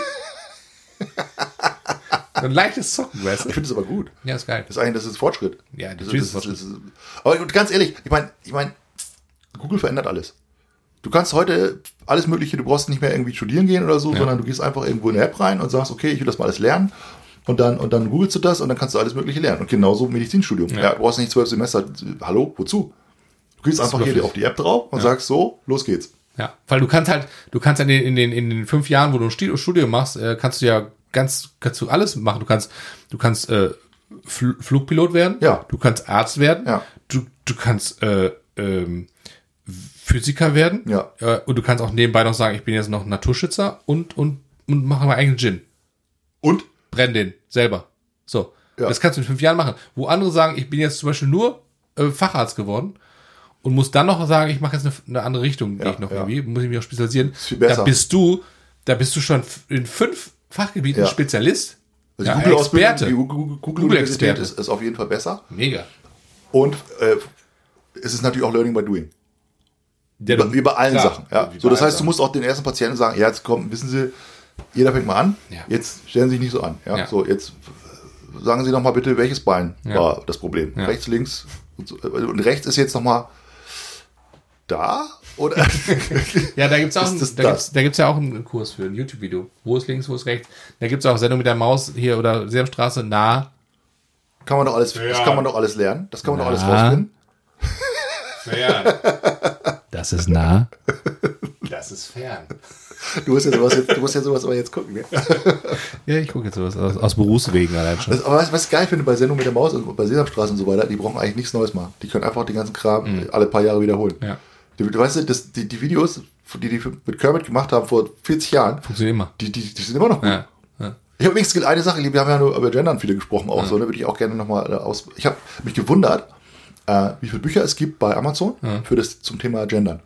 ein leichtes Zucken, weißt du? Ich finde es aber gut. Ja, ist geil. Das ist eigentlich, das ist Fortschritt. Ja, das, ist das, das, Aber ganz ehrlich, ich meine, ich meine, Google verändert alles. Du kannst heute alles Mögliche, du brauchst nicht mehr irgendwie studieren gehen oder so, sondern du gehst einfach irgendwo in eine App rein und sagst, okay, ich will das mal alles lernen. Und dann, und dann googelst du das und dann kannst du alles Mögliche lernen. Und genauso Medizinstudium. Ja. du brauchst nicht zwölf Semester. Hallo, wozu? Du gehst einfach hier auf die App drauf und sagst so, los geht's. Ja, weil du kannst halt, du kannst in den, in den, in den fünf Jahren, wo du ein Studium machst, äh, kannst du ja ganz, kannst du alles machen. Du kannst, du kannst äh, Fl Flugpilot werden, Ja. du kannst Arzt werden, Ja. du, du kannst äh, ähm, Physiker werden Ja. äh, und du kannst auch nebenbei noch sagen, ich bin jetzt noch Naturschützer und, und, und mache meinen eigenen Gin. Und? Brenn den selber. So. Ja. Das kannst du in fünf Jahren machen. Wo andere sagen, ich bin jetzt zum Beispiel nur äh, Facharzt geworden und muss dann noch sagen, ich mache jetzt eine, eine andere Richtung, Ja, ich noch ja. irgendwie, muss ich mich auch spezialisieren. viel besser. Da bist du, da bist du schon in fünf Fachgebieten Ja. Spezialist. Also ja, Google-Ausbildung, Experte. die Google- Google-Universität Google-Experte. ist, ist auf jeden Fall besser. Mega. Und äh, es ist natürlich auch Learning by Doing. Der, Wie bei, allen klar, Sachen. Ja. So, das heißt, du musst auch den ersten Patienten sagen, ja, jetzt kommen, wissen Sie, jeder fängt mal an, Ja. jetzt stellen Sie sich nicht so an. Ja. So, jetzt äh, sagen Sie noch mal bitte, welches Bein war das Problem? Rechts, links und, so. und rechts ist jetzt noch mal da oder? Ja, da gibt's auch, Ist ein, das da das? gibt's, da gibt's ja auch einen Kurs für ein YouTube-Video. Wo ist links, wo ist rechts? Da gibt's auch Sendung mit der Maus hier oder Sesamstraße nah. kann man doch alles, das Ja. kann man doch alles lernen, das kann man doch alles Na. rausfinden. Das ist nah. Das ist fern. Du musst ja sowas, jetzt, du musst ja sowas aber jetzt gucken. Ne? Ja, ich gucke jetzt sowas aus, aus Berufswegen allein schon. Das, aber was, was ich geil finde bei Sendung mit der Maus und bei Sesamstraße und so weiter, die brauchen eigentlich nichts Neues machen. Die können einfach den ganzen Kram alle paar Jahre wiederholen. Mhm. Ja. Du, du weißt, das, die, die Videos, die die mit Kermit gemacht haben vor 40 Jahren, Funktioniert immer. die, die, die sind immer noch gut. Ja. ja. Ich habe übrigens eine Sache, wir haben ja nur über Gendern viele gesprochen auch so, ne, würde ich auch gerne nochmal aus. Ich habe mich gewundert, äh, wie viele Bücher es gibt bei Amazon für das zum Thema Gendern.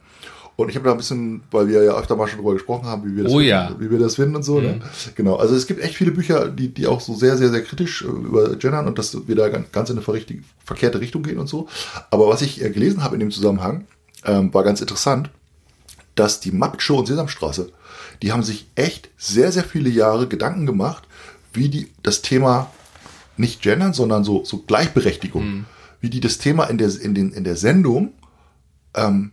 Und ich habe da ein bisschen, weil wir ja öfter mal schon drüber gesprochen haben, wie wir das, Oh finden, ja. wie wir das finden und so. Ne? Genau. Also es gibt echt viele Bücher, die, die auch so sehr, sehr, sehr kritisch äh, über Gendern und dass wir da ganz in eine verkehrte Richtung gehen und so. Aber was ich äh, gelesen habe in dem Zusammenhang, ähm, war ganz interessant, dass die Muppet Show und Sesamstraße, die haben sich echt sehr, sehr viele Jahre Gedanken gemacht, wie die das Thema nicht gendern, sondern so, so Gleichberechtigung, wie die das Thema in der, in den, in der Sendung ähm,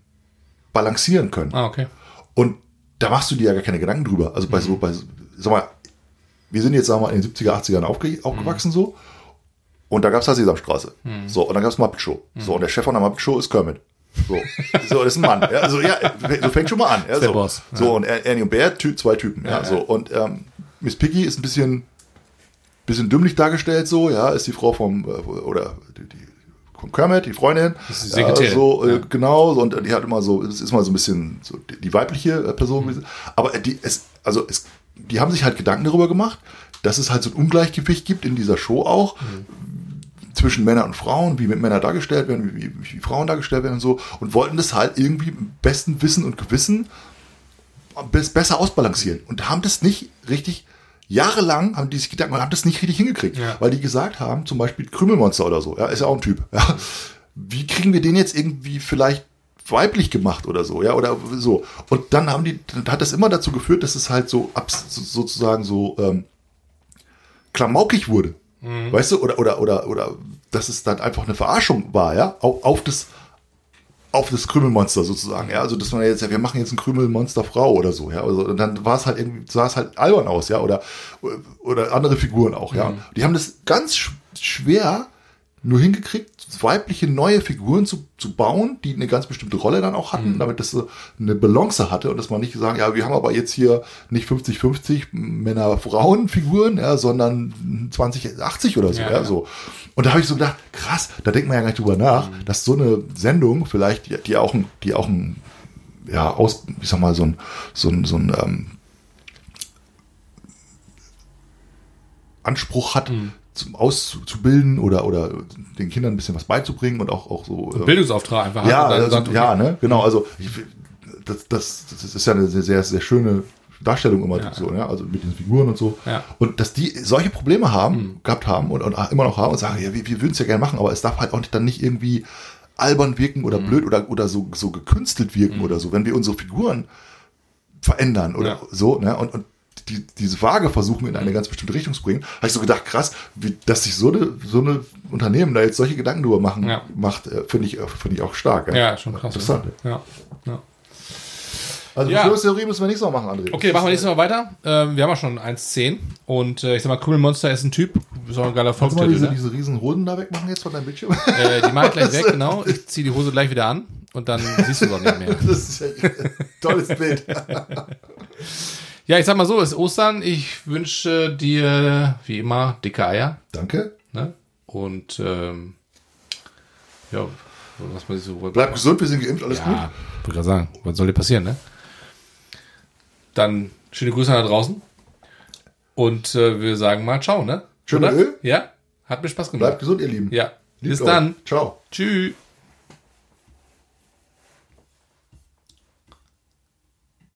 balancieren können. Ah, okay. Und da machst du dir ja gar keine Gedanken drüber. Also bei so, bei, so- sag mal, wir sind jetzt, sagen wir mal, in den 70er, 80ern aufge aufgewachsen so. Und da gab es halt Sesamstraße. So, und dann gab es Muppet Show. So, und der Chef von der Muppet Show ist Kermit. So, so das ist ein Mann. Ja, also, ja, so fängt schon mal an. Ja, der so. Boss. so, und Ernie und Bert, zwei Typen. Ja, Ja, so. ja. Und ähm, Miss Piggy ist ein bisschen, bisschen dümmlich dargestellt, so, ja, ist die Frau vom, äh, oder die, die von Kermit, die Freundin. ist die Sekretärin. Ja, so, äh, Ja. genau, so, und die hat immer so, es ist mal so ein bisschen so die, weibliche äh, Person. Mhm. Aber äh, die, es, also es, die haben sich halt Gedanken darüber gemacht, dass es halt so ein Ungleichgewicht gibt in dieser Show auch. Zwischen Männern und Frauen, wie mit Männern dargestellt werden, wie, wie, Frauen dargestellt werden und so, und wollten das halt irgendwie im besten Wissen und Gewissen bes- besser ausbalancieren und haben das nicht richtig, jahrelang haben die sich Gedanken und haben das nicht richtig hingekriegt, Ja. weil die gesagt haben, zum Beispiel Krümelmonster oder so, ja, ist ja auch ein Typ, ja, wie kriegen wir den jetzt irgendwie vielleicht weiblich gemacht oder so, ja, oder so. Und dann haben die, dann hat das immer dazu geführt, dass es halt so sozusagen so ähm, klamaukig wurde. Weißt du, oder, oder, oder, oder, dass es dann einfach eine Verarschung war, ja, auf, auf das, auf das Krümelmonster sozusagen, ja, also dass man jetzt, ja, wir machen jetzt ein Krümelmonster Frau oder so, ja, also, und dann war es halt irgendwie, sah es halt albern aus, ja, oder, oder andere Figuren auch, ja. Die haben das ganz sch schwer nur hingekriegt, weibliche neue Figuren zu, zu bauen, die eine ganz bestimmte Rolle dann auch hatten, damit das eine Balance hatte und dass man nicht sagen, ja, wir haben aber jetzt hier nicht 50-50 Männer-Frauen-Figuren, ja, sondern 20-80 oder so, Ja, ja, so. Und da habe ich so gedacht, krass, da denkt man ja gar nicht drüber nach, dass so eine Sendung vielleicht, die, die auch ein, die auch ein, ja, aus, ich sag mal, so ein, so ein, so ein ähm, Anspruch hat, Mhm. Zum auszubilden oder, oder den Kindern ein bisschen was beizubringen und auch, auch so. äh, Bildungsauftrag einfach. ja, also, sagt, okay, ja, ne, genau. Also ich, das, das, das ist ja eine sehr, sehr, sehr schöne Darstellung immer Ja. so, ne? also mit den Figuren und so. Ja. Und dass die solche Probleme haben, gehabt haben und, und immer noch haben und sagen, ja, wir, wir würden es ja gerne machen, aber es darf halt auch nicht, dann nicht irgendwie albern wirken oder blöd oder, oder so, so gekünstelt wirken oder so, wenn wir unsere Figuren verändern oder Ja. so, ne? Und, und die, diese Waage versuchen in eine ganz bestimmte Richtung zu bringen, habe ich so gedacht, krass, wie, dass sich so eine, so eine Unternehmen da jetzt solche Gedanken drüber machen, Ja. macht, äh, finde ich, äh, finde ich auch stark. Ja, schon krass. Interessant. Ja. ja. Also Ja. Verschwörungstheorie müssen wir nicht so machen, André. Okay, machen wir nächstes Mal weiter. Ähm, wir haben ja schon 1,10 und äh, ich sag mal, Krümelmonster ist ein Typ, ist auch ein geiler Kannst du mal diese, Ne? diese riesen Hoden da wegmachen jetzt von deinem Bildschirm? Äh, die mache ich gleich weg, genau. Ich ziehe die Hose gleich wieder an und dann siehst du es auch nicht mehr. Das ist ja ein tolles Bild. Ja, ich sag mal so, es ist Ostern. Ich wünsche dir, wie immer, dicke Eier. Danke. Ne? Und ähm, ja, was man sich so. Bleib gesund, wir sind geimpft, alles ja, gut. wollte gerade sagen, was soll dir passieren, ne? Dann schöne Grüße da draußen. Und äh, wir sagen mal ciao, ne? Schöne? Öl. Ja, hat mir Spaß gemacht. Bleibt gesund, ihr Lieben. Ja, bis euch. dann. Ciao. Tschüss.